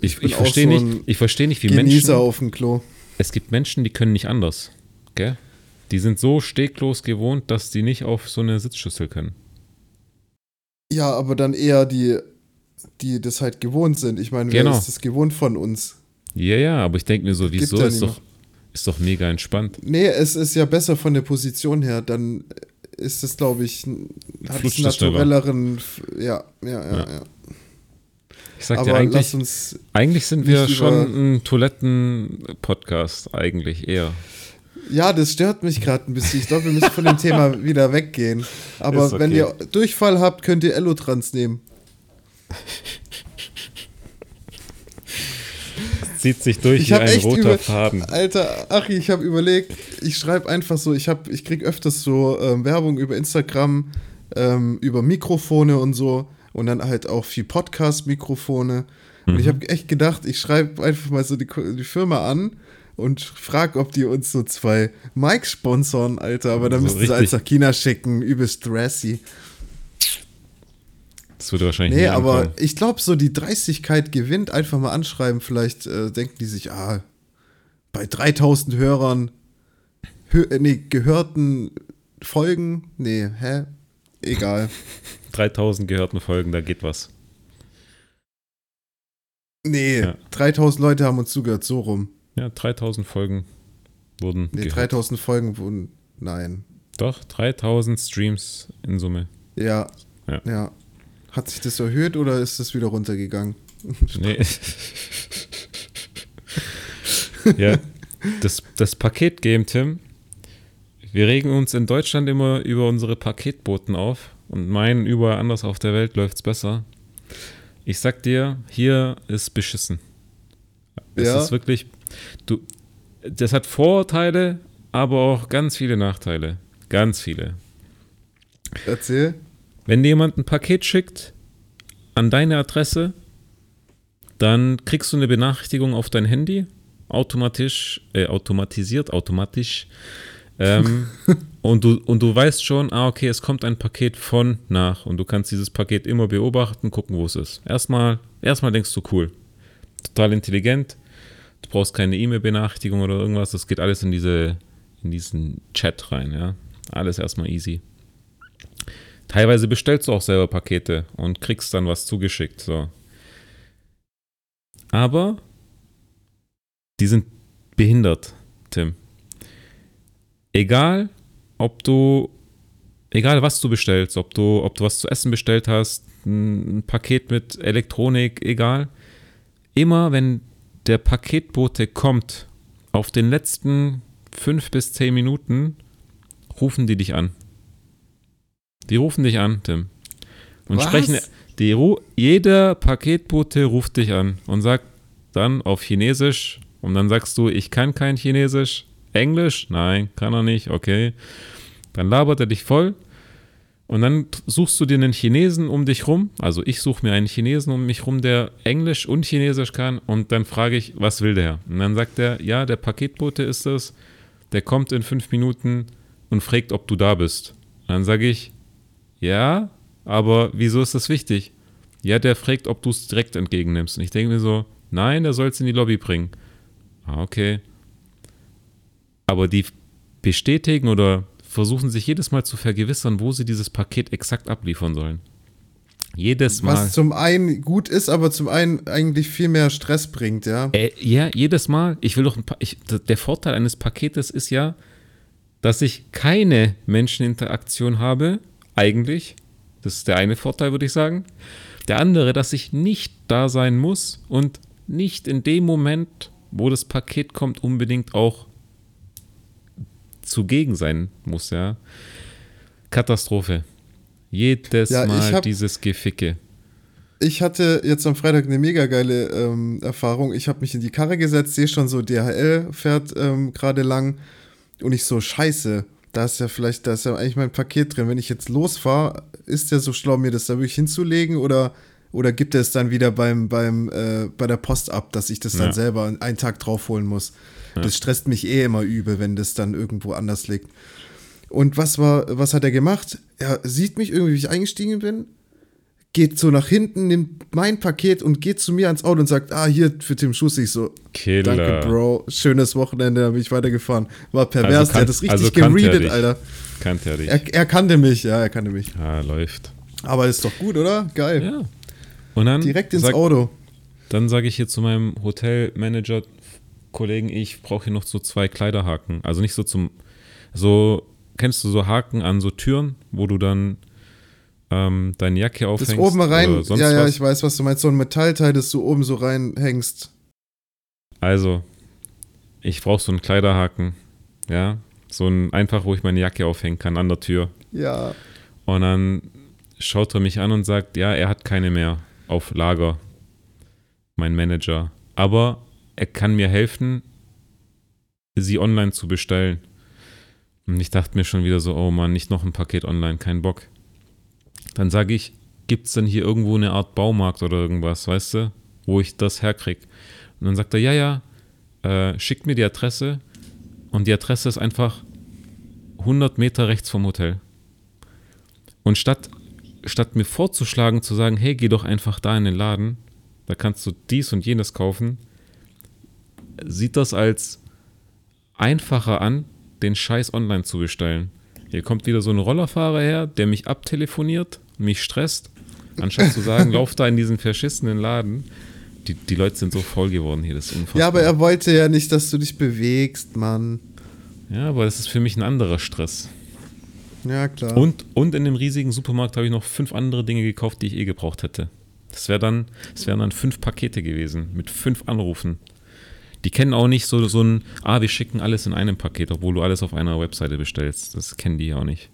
Ich, ich auch verstehe so nicht, ich verstehe nicht, wie Genießer Menschen. auf dem Klo. Es gibt Menschen, die können nicht anders. Gell? Die sind so steglos gewohnt, dass die nicht auf so eine Sitzschüssel können. Ja, aber dann eher die, die das halt gewohnt sind. Ich meine, Genau. wer ist das gewohnt von uns? Ja, ja, aber ich denke mir so, wieso ist doch, ist doch mega entspannt. Nee, es ist ja besser von der Position her. Dann ist es, glaube ich, hat es naturelleren. Ja, ja, ja, Ja. ja. Ich sag dir, Aber eigentlich, lass uns. eigentlich sind wir schon ein Toiletten-Podcast, eigentlich eher. Ja, das stört mich gerade ein bisschen. Ich glaube, wir müssen von dem Thema wieder weggehen. Aber okay. wenn ihr Durchfall habt, könnt ihr Elotrans nehmen. Zieht sich durch Ich wie ein roter über, Faden. Alter, Achi, ich habe überlegt, ich schreibe einfach so, ich habe, ich krieg öfters so ähm, Werbung über Instagram, ähm, über Mikrofone und so und dann halt auch viel Podcast-Mikrofone. Und ich habe echt gedacht, ich schreibe einfach mal so die, die Firma an und frage, ob die uns so zwei Mics sponsern, Alter. Aber dann So müssen sie nach China schicken, übelst dressy. Das würde wahrscheinlich Nee, aber ankommen. ich glaube, so die Dreistigkeit gewinnt. Einfach mal anschreiben. Vielleicht äh, denken die sich, ah, bei 3000 Hörern, hö äh, nee, gehörten Folgen, nee, hä? Egal. 3000 gehörten Folgen, da geht was. Nee, Ja. 3000 Leute haben uns zugehört, so rum. Ja, 3000 Folgen wurden Nee, gehört. 3000 Folgen wurden, nein. Doch, 3000 Streams in Summe. Ja, Ja. ja. Hat sich das erhöht oder ist das wieder runtergegangen? Nee. ja, das, das Paket-Game, Tim. Wir regen uns in Deutschland immer über unsere Paketboten auf und meinen, überall anders auf der Welt läuft es besser. Ich sag dir, hier ist beschissen. Es Ja. ist wirklich, du, das hat Vorteile, aber auch ganz viele Nachteile. Ganz viele. Erzähl. Wenn dir jemand ein Paket schickt an deine Adresse, dann kriegst du eine Benachrichtigung auf dein Handy, automatisch, äh, automatisiert, automatisch. Ähm, und, du, und du weißt schon, ah, okay, es kommt ein Paket von nach und du kannst dieses Paket immer beobachten, gucken, wo es ist. Erstmal, erstmal denkst du, cool, total intelligent, du brauchst keine E-Mail-Benachrichtigung oder irgendwas, das geht alles in diese, in diesen Chat rein, ja. Alles erstmal easy. Teilweise bestellst du auch selber Pakete und kriegst dann was zugeschickt. So. Aber die sind behindert, Tim. Egal, ob du, egal was du bestellst, ob du, ob du was zu essen bestellt hast, ein Paket mit Elektronik, egal. Immer wenn der Paketbote kommt, auf den letzten fünf bis zehn Minuten rufen die dich an. Die rufen dich an, Tim. Und Was? sprechen. Die, jeder Paketbote ruft dich an und sagt dann auf Chinesisch und dann sagst du, ich kann kein Chinesisch. Englisch? Nein, kann er nicht, okay. Dann labert er dich voll und dann suchst du dir einen Chinesen um dich rum. Also ich suche mir einen Chinesen um mich rum, der Englisch und Chinesisch kann und dann frage ich, was will der? Und dann sagt er, ja, der Paketbote ist es, der kommt in fünf Minuten und fragt, ob du da bist. Und dann sage ich, ja, aber wieso ist das wichtig? Ja, der fragt, ob du es direkt entgegennimmst. Und ich denke mir so, nein, der soll es in die Lobby bringen. Ah, okay. Aber die bestätigen oder versuchen sich jedes Mal zu vergewissern, wo sie dieses Paket exakt abliefern sollen. Jedes Mal. Was zum einen gut ist, aber zum einen eigentlich viel mehr Stress bringt, ja. Äh, ja, jedes Mal. Ich will doch ein pa ich, Der Vorteil eines Paketes ist ja, dass ich keine Menscheninteraktion habe, eigentlich. Das ist der eine Vorteil, würde ich sagen. Der andere, dass ich nicht da sein muss und nicht in dem Moment, wo das Paket kommt, unbedingt auch zugegen sein muss, ja. Katastrophe. Jedes Ja, Mal hab- dieses Geficke. Ich hatte jetzt am Freitag eine mega geile ähm, Erfahrung. Ich habe mich in die Karre gesetzt, sehe schon so, DHL fährt ähm, gerade lang und ich so, scheiße, da ist ja vielleicht, da ist ja eigentlich mein Paket drin. Wenn ich jetzt losfahre, ist der so schlau, mir das da wirklich hinzulegen oder, oder gibt er es dann wieder beim, beim, äh, bei der Post ab, dass ich das dann Ja. selber einen Tag drauf holen muss? Das stresst mich eh immer übel, wenn das dann irgendwo anders liegt. Und was war, was hat er gemacht? Er sieht mich irgendwie, wie ich eingestiegen bin, geht so nach hinten, nimmt mein Paket und geht zu mir ans Auto und sagt, ah, hier für Tim Schuss. Ich so, Killer. danke, Bro, schönes Wochenende, da bin ich weitergefahren. War pervers, Also der kan- hat das richtig also er dich. Alter. Kannte er dich. Er, er kannte mich, ja, er kannte mich. ah, läuft. Aber ist doch gut, oder? Geil. Ja. Und dann Direkt ins sag, Auto. Dann sage ich hier zu meinem Hotelmanager, Kollegen, ich brauche hier noch so zwei Kleiderhaken. Also nicht so zum, so, kennst du so Haken an so Türen, wo du dann ähm, deine Jacke Das aufhängst? oben rein, ja, ja, was? ich weiß, was du meinst. So ein Metallteil, das du oben so reinhängst. Also, ich brauche so einen Kleiderhaken, ja, so ein einfach, wo ich meine Jacke aufhängen kann an der Tür. Ja. Und dann schaut er mich an und sagt, ja, er hat keine mehr auf Lager, mein Manager. Aber er kann mir helfen, sie online zu bestellen. Und ich dachte mir schon wieder so, oh Mann, nicht noch ein Paket online, kein Bock. Dann sage ich, gibt es denn hier irgendwo eine Art Baumarkt oder irgendwas, weißt du, wo ich das herkrieg? Und dann sagt er, ja, ja, äh, schickt mir die Adresse. Und die Adresse ist einfach 100 Meter rechts vom Hotel. Und statt, statt mir vorzuschlagen, zu sagen, hey, geh doch einfach da in den Laden, da kannst du dies und jenes kaufen, sieht das als einfacher an, den Scheiß online zu bestellen. Hier kommt wieder so ein Rollerfahrer her, der mich abtelefoniert, mich stresst, anstatt zu sagen, lauf da in diesen verschissenen Laden. Die, die Leute sind so voll geworden hier, das ist unfassbar. Ja, aber er wollte ja nicht, dass du dich bewegst, Mann. ja, aber das ist für mich ein anderer Stress. Ja, klar. Und, und in dem riesigen Supermarkt habe ich noch fünf andere Dinge gekauft, die ich eh gebraucht hätte. Das wäre dann, das wären dann fünf Pakete gewesen mit fünf Anrufen. Die kennen auch nicht so, so ein, ah, wir schicken alles in einem Paket, obwohl du alles auf einer Webseite bestellst. Das kennen die auch nicht.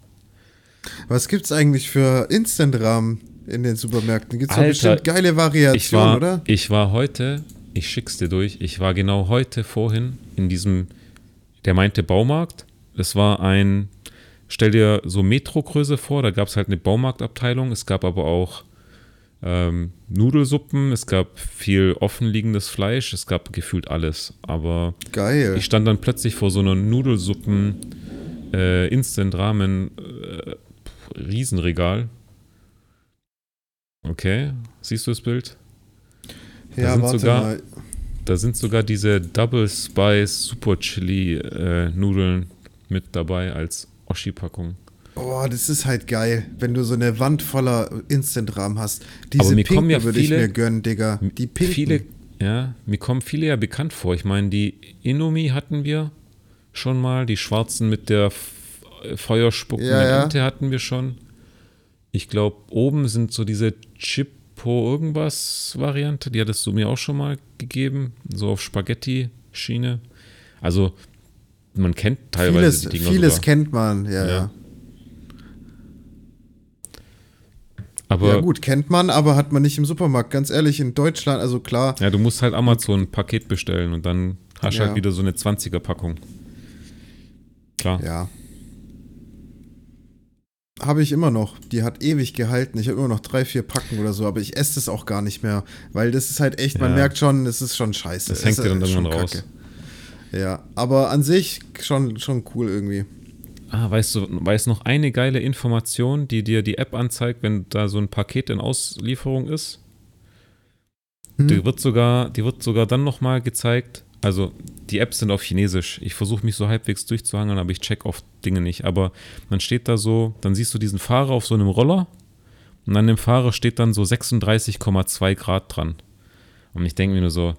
Was gibt's eigentlich für Instant-Rahmen in den Supermärkten? Gibt's Alter, bestimmt geile Ich Variationen, war, oder? ich war heute, ich schick's dir durch, ich war genau heute vorhin in diesem, der meinte Baumarkt. Es war ein, stell dir so Metrogröße vor, da gab es halt eine Baumarktabteilung, es gab aber auch ähm, Nudelsuppen, es gab viel offenliegendes Fleisch, es gab gefühlt alles. Aber Geil. ich stand dann plötzlich vor so einer Nudelsuppen äh, Instant Ramen äh, Riesenregal. Okay, siehst du das Bild? ja, sind warte sogar- mal. Da sind sogar diese Double Spice Super Chili äh, Nudeln mit dabei als Oschi-Packung. Boah, das ist halt geil, wenn du so eine Wand voller Instant-Rahmen hast. Diese Aber mir pinken kommen ja würde ich mir gönnen, Digga. Die pinken. Viele, ja, mir kommen viele ja bekannt vor. Ich meine, die Inumi hatten wir schon mal, die schwarzen mit der F feuerspuckenden Ja, ja. Ente hatten wir schon. Ich glaube, oben sind so diese Chippo irgendwas Variante, die hattest du mir auch schon mal gegeben, so auf Spaghetti-Schiene. Also, man kennt teilweise vieles die Dinger vieles sogar. kennt man, ja, Ja. ja. Aber Ja gut, kennt man, aber hat man nicht im Supermarkt. Ganz ehrlich, in Deutschland, also klar, Ja, du musst halt Amazon ein Paket bestellen und dann hast du Ja. halt wieder so eine 20er-Packung. Klar. ja. Habe ich immer noch. Die hat ewig gehalten. Ich habe immer noch drei, vier Packen oder so, aber ich esse das auch gar nicht mehr. Weil das ist halt echt, man Ja. merkt schon, es ist schon scheiße. Das hängt Es dir dann irgendwann raus. Ja, aber an sich schon, schon cool irgendwie. Ah, weißt du, weißt noch eine geile Information, die dir die App anzeigt, wenn da so ein Paket in Auslieferung ist? Hm? Die wird sogar, die wird sogar dann nochmal gezeigt. Also, die Apps sind auf Chinesisch. Ich versuche mich so halbwegs durchzuhangeln, aber ich check oft Dinge nicht. Aber dann steht da so, dann siehst du diesen Fahrer auf so einem Roller und an dem Fahrer steht dann so 36,2 Grad dran. Und ich denke mir nur so,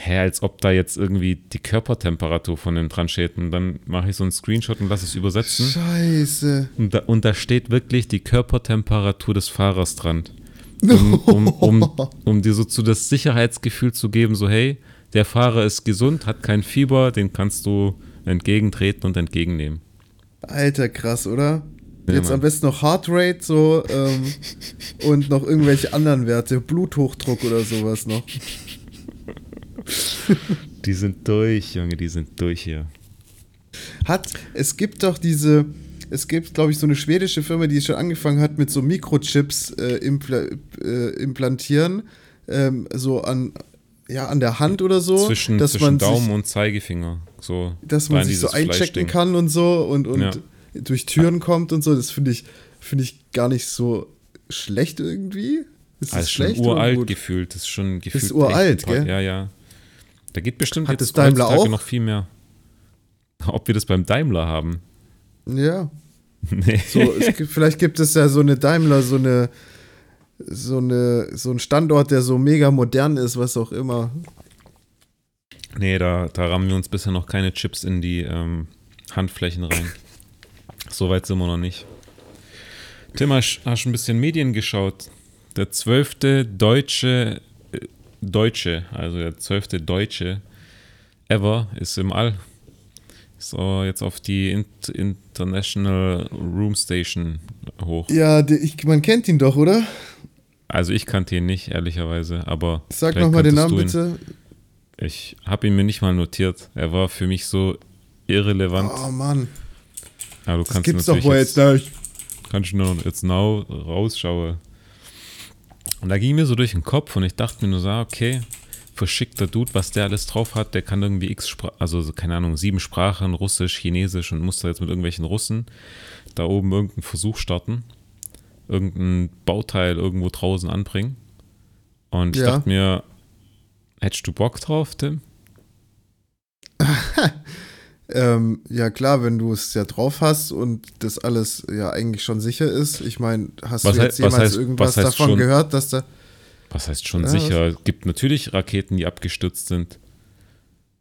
hä, als ob da jetzt irgendwie die Körpertemperatur von dem dran steht. Und dann mache ich so einen Screenshot und lasse es übersetzen. Scheiße. Und da, und da steht wirklich die Körpertemperatur des Fahrers dran. Um, um, um, um dir so zu das Sicherheitsgefühl zu geben, so hey, der Fahrer ist gesund, hat kein Fieber, den kannst du entgegentreten und entgegennehmen. Alter, krass, oder? Ja, Jetzt Mann. am besten noch Heartrate so ähm, und noch irgendwelche anderen Werte, Bluthochdruck oder sowas noch. Die sind durch, Junge, die sind durch hier. Hat, es gibt doch diese, es gibt, glaube ich, so eine schwedische Firma, die schon angefangen hat mit so Mikrochips äh, impla äh, implantieren, ähm, so an, ja, an der Hand oder so, zwischen dass zwischen man Daumen sich, und Zeigefinger. So dass man sich so einchecken kann und so und, und Ja. durch Türen kommt und so. Das finde ich, finde ich gar nicht so schlecht irgendwie. Ist Ah, das ist schon schlecht uralt gefühlt. Das ist schon gefühlt. echt uralt, ein paar- gell? Ja, ja. Da geht bestimmt Hat jetzt Daimler auch? noch viel mehr. Ob wir das beim Daimler haben? Ja. Nee. So, gibt, vielleicht gibt es ja so eine Daimler, so eine, so eine, so ein Standort, der so mega modern ist, was auch immer. Nee, da, da rammen wir uns bisher noch keine Chips in die ähm, Handflächen rein. so weit sind wir noch nicht. Tim, hast, hast ein bisschen Medien geschaut? Der zwölfte deutsche, Deutsche, also der zwölfte Deutsche ever ist im All. So, jetzt auf die Int International Room Station hoch. Ja, ich, man kennt ihn doch, oder? Also ich kannte ihn nicht, ehrlicherweise, aber Sag nochmal den Namen bitte. Ich habe ihn mir nicht mal notiert. Er war für mich so irrelevant. Oh Mann, Aber du das kannst gibt's doch wohl jetzt, jetzt nicht. kannst du nur jetzt now rausschauen. Und da ging mir so durch den Kopf und ich dachte mir nur so, ah, okay, verschickter Dude, was der alles drauf hat, der kann irgendwie x Sprachen, also so, keine Ahnung, sieben Sprachen, Russisch, Chinesisch und muss da jetzt mit irgendwelchen Russen da oben irgendeinen Versuch starten, irgendein Bauteil irgendwo draußen anbringen. Und ich Ja. dachte mir, hättest du Bock drauf, Tim? Ähm, ja klar, wenn du es ja drauf hast und das alles ja eigentlich schon sicher ist. Ich meine, hast Was du jetzt jemals heißt- irgendwas davon schon? gehört, dass da... Was heißt schon Ja, sicher? Es gibt natürlich Raketen, die abgestürzt sind.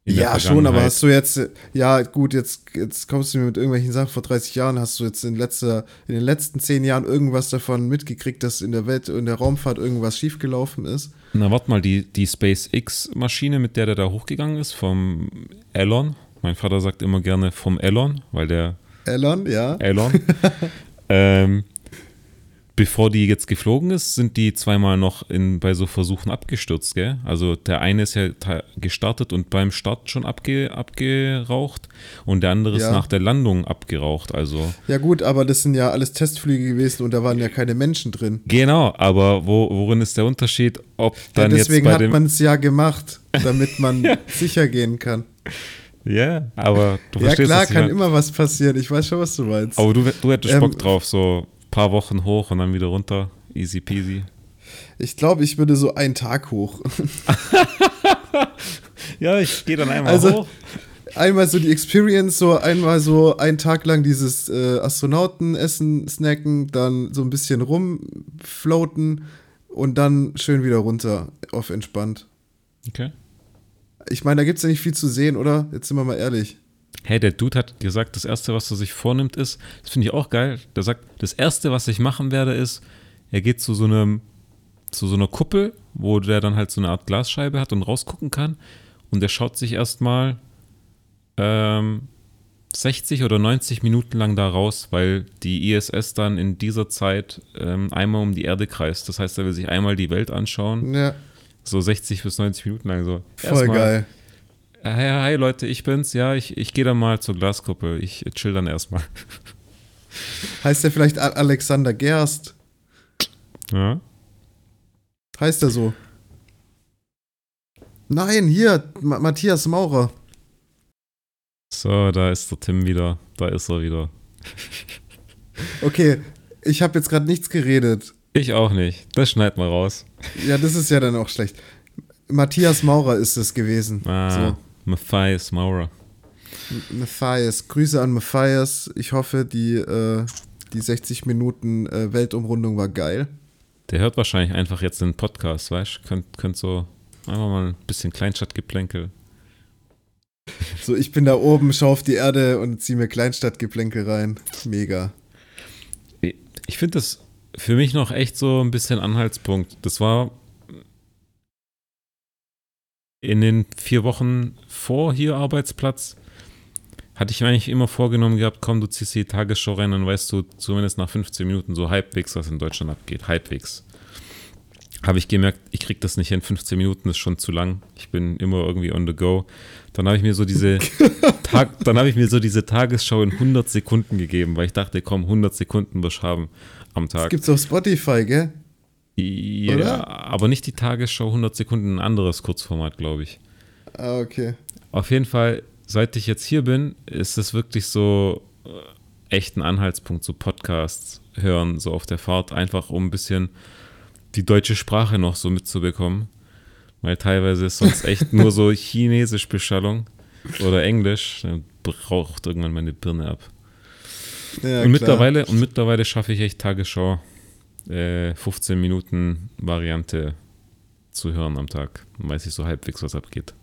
Ja, schon, aber hast du jetzt, ja gut, jetzt, jetzt kommst du mir mit irgendwelchen Sachen vor 30 Jahren, hast du jetzt in, letzter, in den letzten 10 Jahren irgendwas davon mitgekriegt, dass in der Welt, in der Raumfahrt irgendwas schiefgelaufen ist? Na, warte mal, die, die SpaceX-Maschine, mit der der da hochgegangen ist, vom Elon. Mein Vater sagt immer gerne vom Elon, weil der Elon, ja? Elon. ähm, bevor die jetzt geflogen ist, sind die zweimal noch in, bei so Versuchen abgestürzt, gell? Also der eine ist ja te- gestartet und beim Start schon abge, abgeraucht und der andere Ja. ist nach der Landung abgeraucht. Also Ja gut, aber das sind ja alles Testflüge gewesen und da waren ja keine Menschen drin. genau, aber wo, worin ist der Unterschied, ob Ja, dann deswegen jetzt bei hat man es ja gemacht, damit man sicher gehen kann. Ja, aber du Ja verstehst klar, was ich kann immer was passieren. Ich weiß schon, was du meinst. Aber du, du hättest Ähm, Bock drauf, so ein paar Wochen hoch und dann wieder runter. Easy peasy. Ich glaube, ich würde so einen Tag hoch. Ja, ich gehe dann einmal Also- einmal so die Experience, so einmal so einen Tag lang dieses äh, Astronautenessen, snacken, dann so ein bisschen rumfloaten und dann schön wieder runter auf entspannt. Okay. Ich meine, da gibt es ja nicht viel zu sehen, oder? Jetzt sind wir mal ehrlich. Hey, der Dude hat gesagt, das Erste, was er sich vornimmt, ist, das finde ich auch geil, der sagt, das Erste, was ich machen werde, ist, er geht zu so einem, zu so einer Kuppel, wo der dann halt so eine Art Glasscheibe hat und rausgucken kann und der schaut sich erstmal ähm, 60 oder 90 Minuten lang da raus, weil die ISS dann in dieser Zeit ähm, einmal um die Erde kreist. Das heißt, er will sich einmal die Welt anschauen. Ja, So 60 bis 90 Minuten lang so. voll Erstmal, geil. Hi, hi Leute, ich bin's. Ja, ich, ich gehe dann mal zur Glaskuppel. Ich chill dann erstmal. Heißt der vielleicht Alexander Gerst? Ja. Heißt er so? Nein, hier, Ma Matthias Maurer. So, da ist der Tim wieder. Da ist er wieder. Okay, ich habe jetzt gerade nichts geredet. Ich auch nicht. Das schneid mal raus. Ja, das ist ja dann auch schlecht. Matthias Maurer ist es gewesen. Ah, Matthias Maurer. So, Matthias. Grüße an Matthias. Ich hoffe, die, äh, die 60 Minuten äh, Weltumrundung war geil. Der hört wahrscheinlich einfach jetzt den Podcast, weißt du? Könnt, könnt so einfach mal ein bisschen Kleinstadtgeplänkel. So, ich bin da oben, schau auf die Erde und zieh mir Kleinstadtgeplänkel rein. Mega. Ich finde das für mich noch echt so ein bisschen Anhaltspunkt. Das war in den vier Wochen vor hier Arbeitsplatz. Hatte ich mir eigentlich immer vorgenommen gehabt, komm, du ziehst die Tagesschau rein, dann weißt du zumindest nach 15 Minuten so halbwegs, was in Deutschland abgeht. Halbwegs. Habe ich gemerkt, ich krieg das nicht hin. 15 Minuten ist schon zu lang. Ich bin immer irgendwie on the go. Dann habe ich mir so diese Tag, dann habe ich mir so diese Tagesschau in 100 Sekunden gegeben, weil ich dachte, komm, 100 Sekunden wirst haben am Das Tag. gibt's auf Spotify, gell? Ja, oder? aber nicht die Tagesschau 100 Sekunden, ein anderes Kurzformat, glaube ich. Ah, okay. Auf jeden Fall, seit ich jetzt hier bin, ist es wirklich so äh, echt ein Anhaltspunkt, so Podcasts hören, so auf der Fahrt, einfach um ein bisschen die deutsche Sprache noch so mitzubekommen. Weil teilweise ist sonst echt nur so chinesisch Beschallung oder Englisch. Dann braucht irgendwann meine Birne ab. Ja, und, mittlerweile, und mittlerweile schaffe ich echt Tagesschau äh, 15 Minuten Variante zu hören am Tag. Dann weiß ich so halbwegs, was abgeht.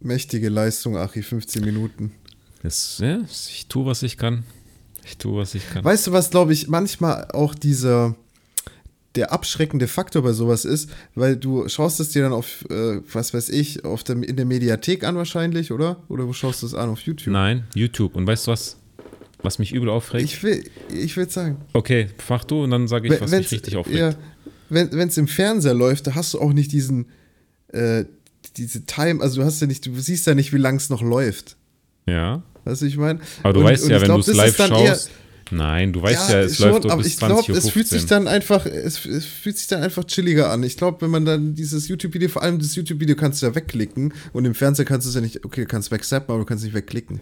Mächtige Leistung, Achi, 15 Minuten. Das, ja, ich tue, was ich kann. Ich tue, was ich kann. Weißt du, was, glaube ich, manchmal auch dieser der abschreckende Faktor bei sowas ist, weil du schaust es dir dann auf, äh, was weiß ich, auf der, in der Mediathek an wahrscheinlich, oder? Oder wo schaust du es an? Auf YouTube? Nein, YouTube. Und weißt du was? Was mich übel aufregt? Ich will, ich will sagen, okay, mach du und dann sage ich, was mich richtig aufregt. ja, wenn es im Fernseher läuft, da hast du auch nicht diesen, äh, diese Time, also du hast ja nicht, du siehst ja nicht, wie lang es noch läuft. Ja. Weißt du, ich meine? Aber du Und- weißt und ja, wenn du es live dann eher- schaust. Nein, du weißt ja, es läuft doch aber bis ich glaube, 20.15 Uhr. es fühlt sich dann einfach, es, es fühlt sich dann einfach chilliger an. Ich glaube, wenn man dann dieses YouTube-Video, vor allem das YouTube-Video kannst du ja wegklicken und im Fernseher kannst du es ja nicht, okay, du kannst wegzappen, aber du kannst nicht wegklicken.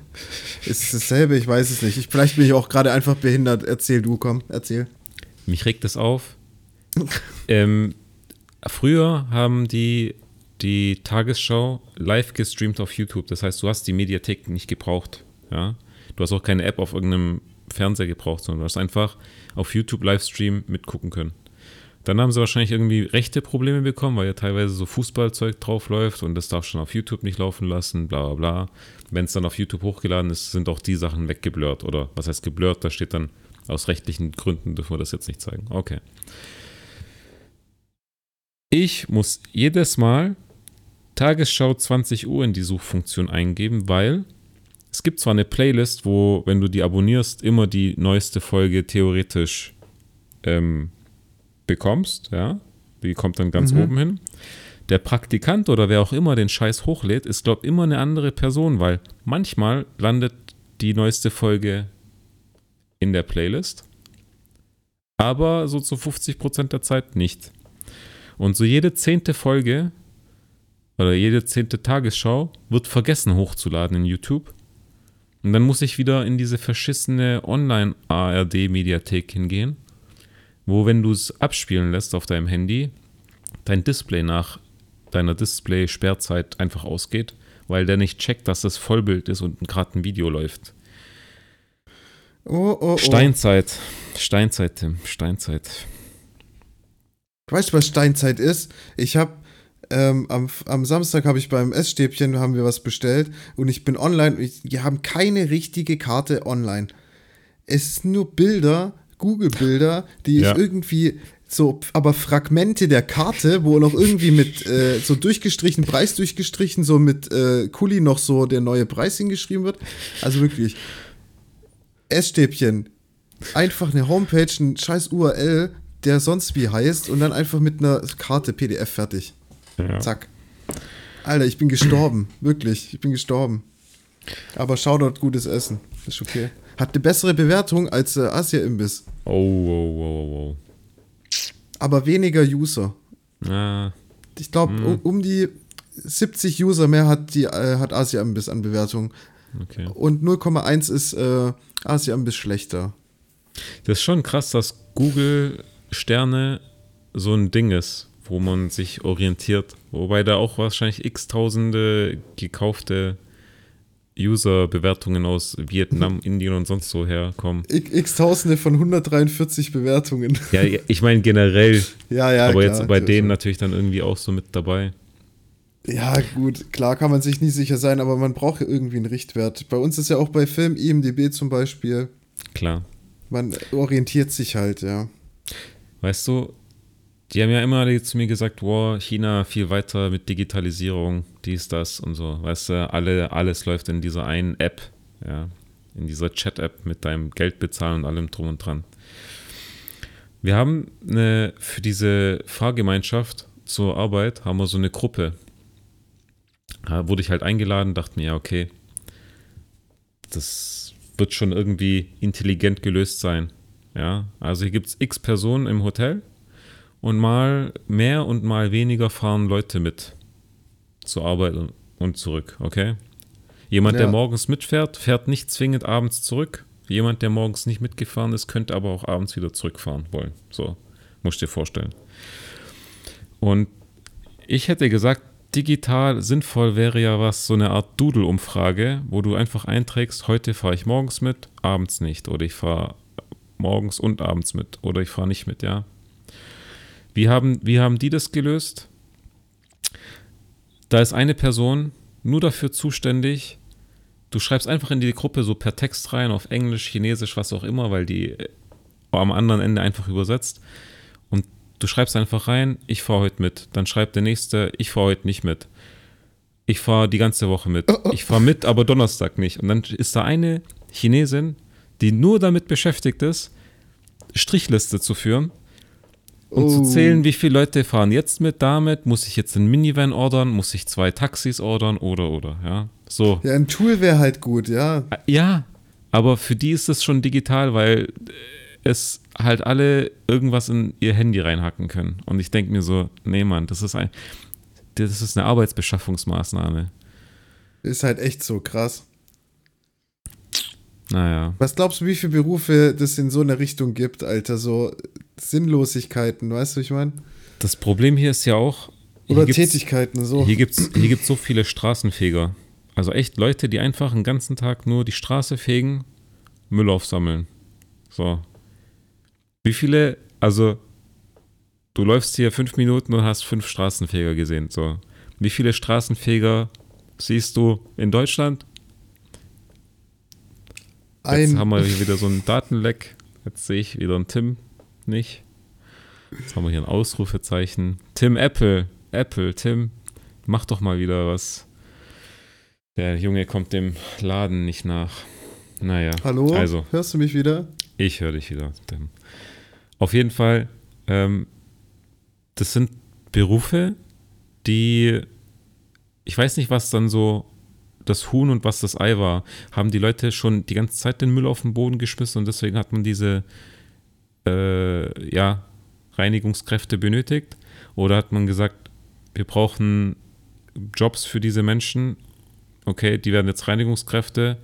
Ist es dasselbe? Ich weiß es nicht. Ich, vielleicht bin ich auch gerade einfach behindert. Erzähl du, komm, erzähl. Mich regt das auf. ähm, früher haben die die Tagesschau live gestreamt auf YouTube. Das heißt, du hast die Mediathek nicht gebraucht. Ja? Du hast auch keine App auf irgendeinem Fernseher gebraucht, sondern du hast einfach auf YouTube Livestream mitgucken können. Dann haben sie wahrscheinlich irgendwie rechte Probleme bekommen, weil ja teilweise so Fußballzeug draufläuft und das darf schon auf YouTube nicht laufen lassen, bla bla bla. Wenn es dann auf YouTube hochgeladen ist, sind auch die Sachen weggeblurrt. Oder was heißt geblurrt? Da steht dann, aus rechtlichen Gründen dürfen wir das jetzt nicht zeigen. Okay. Ich muss jedes Mal Tagesschau 20 Uhr in die Suchfunktion eingeben, weil es gibt zwar eine Playlist, wo, wenn du die abonnierst, immer die neueste Folge theoretisch ähm, bekommst, ja. Die kommt dann ganz Mhm. oben hin. Der Praktikant oder wer auch immer den Scheiß hochlädt, ist, glaube ich, immer eine andere Person, weil manchmal landet die neueste Folge in der Playlist, aber so zu 50% der Zeit nicht. Und so jede zehnte Folge oder jede zehnte Tagesschau wird vergessen hochzuladen in YouTube. Und dann muss ich wieder in diese verschissene Online-ARD-Mediathek hingehen, wo, wenn du es abspielen lässt auf deinem Handy, dein Display nach deiner Display-Sperrzeit einfach ausgeht weil der nicht checkt, dass das Vollbild ist und gerade ein Video läuft. Oh, oh, oh. Steinzeit. Steinzeit, Tim. Steinzeit. Weißt du, was Steinzeit ist? Ich habe ähm, am, am Samstag habe ich beim Essstäbchen haben wir was bestellt und ich bin online. Ich, wir haben keine richtige Karte online. Es sind nur Bilder, Google-Bilder, die Ja. ich irgendwie so, aber Fragmente der Karte, wo noch irgendwie mit äh, so durchgestrichen, Preis durchgestrichen, so mit äh, Kuli noch so der neue Preis hingeschrieben wird. Also wirklich. Essstäbchen. Einfach eine Homepage, ein scheiß URL, der sonst wie heißt und dann einfach mit einer Karte PDF fertig. Ja. Zack. Alter, ich bin gestorben. Wirklich, ich bin gestorben. Aber Shoutout, gutes Essen. Ist okay. Hat eine bessere Bewertung als äh, Asia-Imbiss. Oh, oh, oh, oh, Aber weniger User. oh. Ah, Ich glaube, um, um die 70 User mehr hat, die, äh, hat Asia-Imbiss an Bewertung. okay. Und 0,1 ist äh, Asia-Imbiss schlechter. Das ist schon krass, dass Google-Sterne so ein Ding ist, wo man sich orientiert. Wobei da auch wahrscheinlich x-tausende gekaufte User-Bewertungen aus Vietnam, Indien und sonst so herkommen. X- X-Tausende von 143 Bewertungen. Ja, ich meine generell, ja, ja. aber klar, jetzt bei denen schon. natürlich dann irgendwie auch so mit dabei. Ja, gut, klar kann man sich nie sicher sein, aber man braucht ja irgendwie einen Richtwert. Bei uns ist ja auch bei Film IMDB zum Beispiel, Klar. man orientiert sich halt, ja. Weißt du, die haben ja immer zu mir gesagt, wow, China viel weiter mit Digitalisierung, dies, das und so. Weißt du, alle, alles läuft in dieser einen App, ja, in dieser Chat-App mit deinem Geld bezahlen und allem drum und dran. Wir haben eine, für diese Fahrgemeinschaft zur Arbeit, haben wir so eine Gruppe. Da wurde ich halt eingeladen, dachte mir, ja, okay, das wird schon irgendwie intelligent gelöst sein. Ja, also hier gibt es x Personen im Hotel und mal mehr und mal weniger fahren Leute mit zur Arbeit und, zurück, okay? Jemand, der Ja. morgens mitfährt, fährt nicht zwingend abends zurück. Jemand, der morgens nicht mitgefahren ist, könnte aber auch abends wieder zurückfahren wollen. So, musst dir vorstellen. Und ich hätte gesagt, digital sinnvoll wäre ja was, so eine Art Doodle-Umfrage, wo du einfach einträgst, heute fahre ich morgens mit, abends nicht. Oder ich fahre morgens und abends mit. Oder ich fahre nicht mit, ja. Wie haben, wie haben die das gelöst? Da ist eine Person nur dafür zuständig, du schreibst einfach in die Gruppe so per Text rein, auf Englisch, Chinesisch, was auch immer, weil die äh, am anderen Ende einfach übersetzt. Und du schreibst einfach rein, ich fahre heute mit. Dann schreibt der nächste, ich fahre heute nicht mit. Ich fahre die ganze Woche mit. Ich fahre mit, aber Donnerstag nicht. Und dann ist da eine Chinesin, die nur damit beschäftigt ist, Strichliste zu führen und zu Oh. zählen, wie viele Leute fahren jetzt mit damit. Muss ich jetzt einen Minivan ordern? Muss ich zwei Taxis ordern? Oder, oder, ja. So. Ja, ein Tool wäre halt gut, ja. Ja, aber für die ist es schon digital, weil es halt alle irgendwas in ihr Handy reinhacken können. Und ich denke mir so, nee, Mann, das ist ein, das ist eine Arbeitsbeschaffungsmaßnahme. Ist halt echt so krass. Naja. Was glaubst du, wie viele Berufe das in so eine Richtung gibt, Alter? So Sinnlosigkeiten, weißt du, ich meine? Das Problem hier ist ja auch. Oder Tätigkeiten, so. Hier gibt es hier gibt's so viele Straßenfeger. Also echt Leute, die einfach den ganzen Tag nur die Straße fegen, Müll aufsammeln. So. Wie viele, also du läufst hier fünf Minuten und hast fünf Straßenfeger gesehen. So. Wie viele Straßenfeger siehst du in Deutschland? Jetzt Ein, haben wir hier wieder so einen Datenleck. Jetzt sehe ich wieder einen Tim nicht. Jetzt haben wir hier ein Ausrufezeichen. Tim Apple. Apple, Tim, mach doch mal wieder was. Der Junge kommt dem Laden nicht nach. Naja. Hallo? Also, Hörst du mich wieder? ich höre dich wieder, Tim. Auf jeden Fall, ähm, das sind Berufe, die, ich weiß nicht, was dann so das Huhn und was das Ei war. Haben die Leute schon die ganze Zeit den Müll auf den Boden geschmissen und deswegen hat man diese, äh, ja, Reinigungskräfte benötigt? Oder hat man gesagt, wir brauchen Jobs für diese Menschen? Okay, die werden jetzt Reinigungskräfte.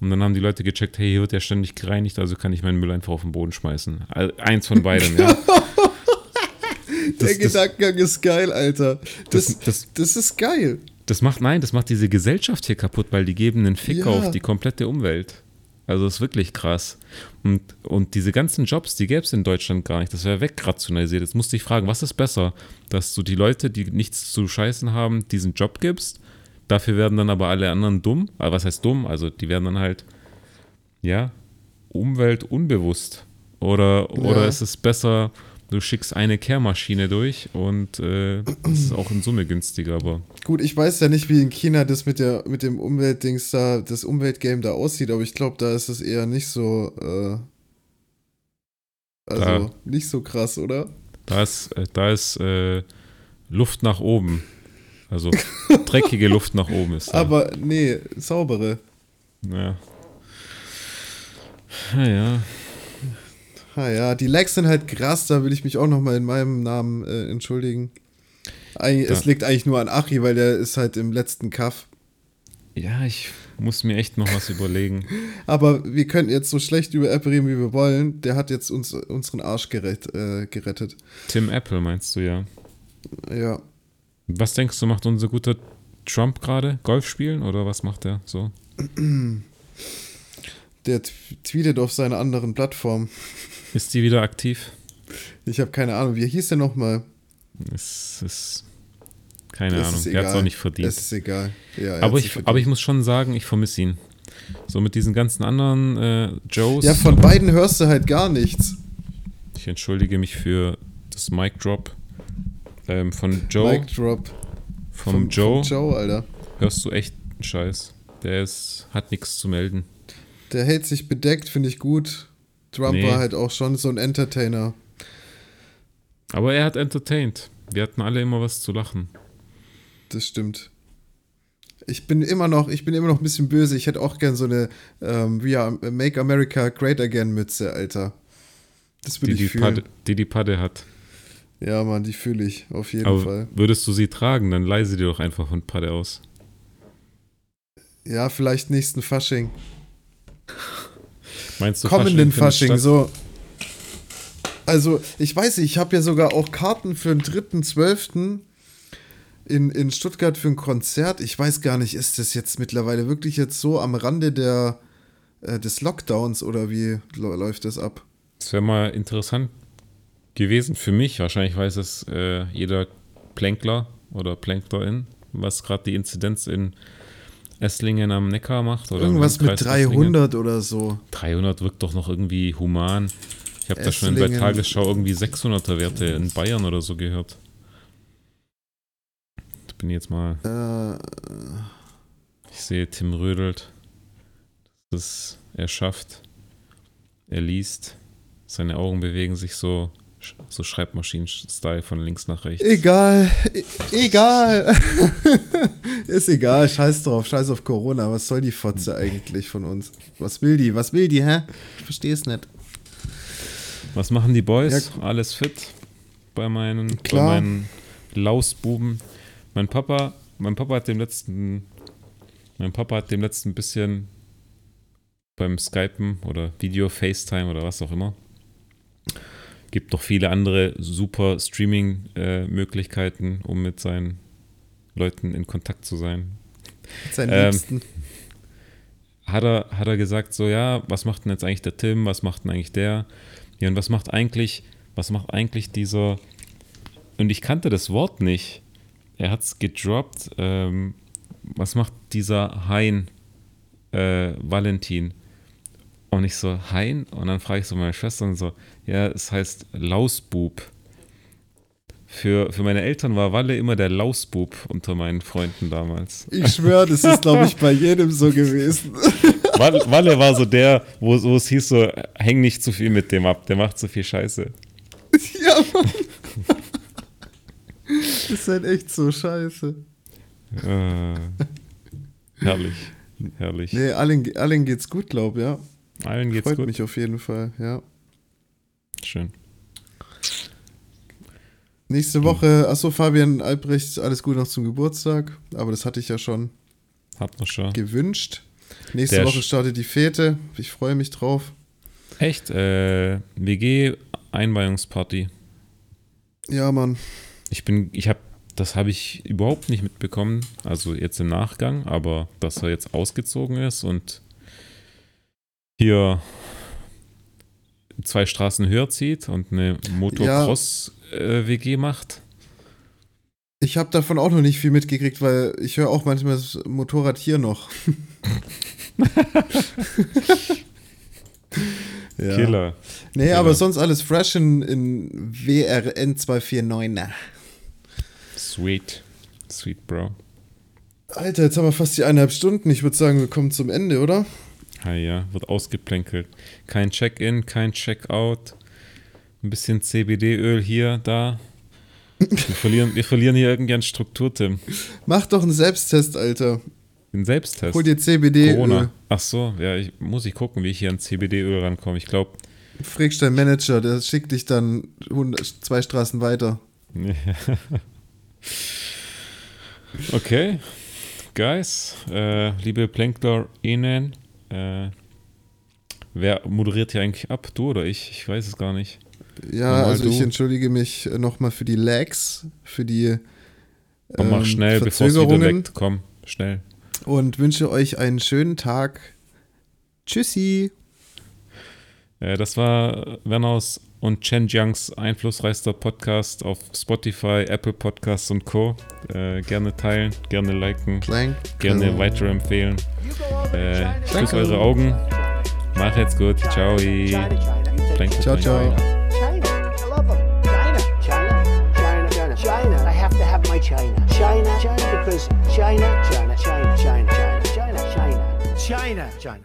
Und dann haben die Leute gecheckt, hey, hier wird ja ständig gereinigt, also kann ich meinen Müll einfach auf den Boden schmeißen. Also eins von beiden, ja. Der Das- das- Gedankengang ist geil, Alter. Das, Das- das, das- ist geil. Das macht, nein, das macht diese Gesellschaft hier kaputt, weil die geben einen Fick Ja. auf die komplette Umwelt. Also das ist wirklich krass. Und, und diese ganzen Jobs, die gäbe es in Deutschland gar nicht. Das wäre wegrationalisiert. Jetzt musste ich fragen, was ist besser? Dass du die Leute, die nichts zu scheißen haben, diesen Job gibst, dafür werden dann aber alle anderen dumm. Aber was heißt dumm? Also die werden dann halt, ja, umweltunbewusst. Oder, oder Ja. ist es besser, du schickst eine Kehrmaschine durch und äh, das ist auch in Summe günstiger, aber Gut, ich weiß ja nicht, wie in China das mit, der, mit dem Umweltdings da, das Umweltgame da aussieht, aber ich glaube, da ist es eher nicht so, äh, also Da- nicht so krass, oder? Da ist, äh, da ist äh, Luft nach oben. Also dreckige Luft nach oben ist da. Aber nee, saubere. ja. Naja, Ah ja, die Lags sind halt krass, da will ich mich auch nochmal in meinem Namen äh, entschuldigen. Eig Da- Es liegt eigentlich nur an Achi, weil der ist halt im letzten Kaff. ja, ich muss mir echt noch was überlegen. Aber wir könnten jetzt so schlecht über Apple reden, wie wir wollen. Der hat jetzt uns unseren Arsch gerett, äh, gerettet. Tim Apple meinst du ja. Ja. Was denkst du, macht unser guter Trump gerade? Golf spielen oder was macht er so? Der tweetet auf seiner anderen Plattform. Ist die wieder aktiv? Ich habe keine Ahnung, wie hieß der nochmal? Es ist keine Es Ahnung. ist Er hat es auch nicht verdient. Es ist egal. Ja, er aber, ich, nicht aber ich verdient. muss schon sagen, ich vermisse ihn. So mit diesen ganzen anderen äh, Joes. Ja, von beiden hörst du halt gar nichts. Ich entschuldige mich für das Mic Drop. Ähm, von Joe, Mic Drop. vom, Vom- Joe, Vom Joe, Alter. hörst du echt einen Scheiß. Der ist, hat nichts zu melden. Der hält sich bedeckt, finde ich gut. Trump Nee. war halt auch schon so ein Entertainer. Aber er hat entertained. Wir hatten alle immer was zu lachen. Das stimmt. Ich bin immer noch, ich bin immer noch ein bisschen böse. Ich hätte auch gern so eine ähm, We are, Make America Great Again Mütze, Alter. Das Die würde die, ich fühlen. Padde, die die Padde hat. Ja, Mann, die fühle ich auf jeden Aber Fall. würdest du sie tragen, dann leih sie dir doch einfach von Padde aus. Ja, vielleicht nächsten Fasching. Meinst du Kommenden Fasching Fasching, so. Also, ich weiß nicht, ich habe ja sogar auch Karten für den 3.12. In, in Stuttgart für ein Konzert. Ich weiß gar nicht, ist das jetzt mittlerweile wirklich jetzt so am Rande der, äh, des Lockdowns oder wie läuft das ab? Das wäre mal interessant gewesen für mich. Wahrscheinlich weiß es äh, jeder Plänkler oder Plänklerin, was gerade die Inzidenz in Esslingen am Neckar macht. Oder Irgendwas mit Landkreis Esslingen. 300 oder so. 300 wirkt doch noch irgendwie human. Ich habe da schon bei. Tagesschau irgendwie 600er Werte in Bayern oder so gehört. Ich bin jetzt mal, Äh, ich sehe Tim Rödelt. Das ist, er schafft, er liest, seine Augen bewegen sich so, so Schreibmaschinen-Style von links nach rechts. egal, e egal. Ist egal, scheiß drauf, scheiß auf Corona. Was soll die Fotze eigentlich von uns? Was will die? Was will die, hä? Ich versteh's nicht. Was machen die Boys? Ja, Alles fit bei meinen, bei Klar. meinen Lausbuben. Mein Papa, mein Papa hat dem letzten, mein Papa hat dem letzten bisschen beim Skypen oder Video FaceTime oder was auch immer. Gibt doch viele andere super Streaming-Möglichkeiten, um mit seinen Leuten in Kontakt zu sein. Sein Ähm, Liebsten. hat er, hat er gesagt, so, ja, was macht denn jetzt eigentlich der Tim, was macht denn eigentlich der? Ja, und was macht eigentlich, was macht eigentlich dieser, und ich kannte das Wort nicht. Er hat es gedroppt, ähm, was macht dieser Hein äh, Valentin? Und ich so, Hein? Und dann frage ich so meine Schwester und so, ja, es heißt Lausbub. Für, für meine Eltern war Walle immer der Lausbub unter meinen Freunden damals. Ich schwöre, das ist, glaube ich, bei jedem so gewesen. Walle, Walle war so der, wo, wo es hieß so, häng nicht zu viel mit dem ab, der macht zu viel Scheiße. ja, Mann. Das ist halt echt so scheiße. Äh, herrlich, herrlich. Nee, allen, allen geht's gut, glaub ja. Allen geht's Freut gut. mich auf jeden Fall, ja. Schön. Nächste Woche, achso, Fabian Albrecht, alles Gute noch zum Geburtstag. Aber das hatte ich ja schon Hat man schon. gewünscht. Nächste Der Woche startet die Fete. Ich freue mich drauf. Echt? Äh, WG-Einweihungsparty. Ja, Mann. Ich bin, ich habe das habe ich überhaupt nicht mitbekommen. Also jetzt im Nachgang, aber dass er jetzt ausgezogen ist und hier zwei Straßen höher zieht und eine Motocross-WG äh, macht. Ich habe davon auch noch nicht viel mitgekriegt, weil ich höre auch manchmal das Motorrad hier noch. ja. Killer. Nee, Killer. aber sonst alles fresh in, in WRN 249. Sweet. Sweet, Bro. Alter, jetzt haben wir fast die eineinhalb Stunden. Ich würde sagen, wir kommen zum Ende, oder? Ja, ja, wird ausgeplänkelt. Kein Check-in, kein Check-out. Ein bisschen CBD-Öl hier, da. Wir verlieren, wir verlieren hier irgendwie an Struktur, Tim. Mach doch einen Selbsttest, Alter. Einen Selbsttest? Hol dir CBD-Öl. Corona. Ach so, ja, ich, muss ich gucken, wie ich hier an CBD-Öl rankomme. Ich glaube. Fragst deinen Manager, der schickt dich dann zwei Straßen weiter. okay. Guys, äh, liebe PlänklerInnen, äh, wer moderiert hier eigentlich ab? Du oder ich? Ich weiß es gar nicht. Ja, Normal also du. ich entschuldige mich nochmal für die Lags, für die Komm, mach ähm, schnell, bevor es wieder leckt. Komm, schnell. Und wünsche euch einen schönen Tag. Tschüssi. Äh, das war Werners und Chen Jiangs einflussreichster Podcast auf Spotify, Apple Podcasts und Co. Äh, gerne teilen, gerne liken, Plank. gerne genau. weiterempfehlen. Äh, ich eure Augen. Macht's gut. Ciao. Plank, ciao, ciao. China, China, China, because China, China, China, China, China, China, China, China.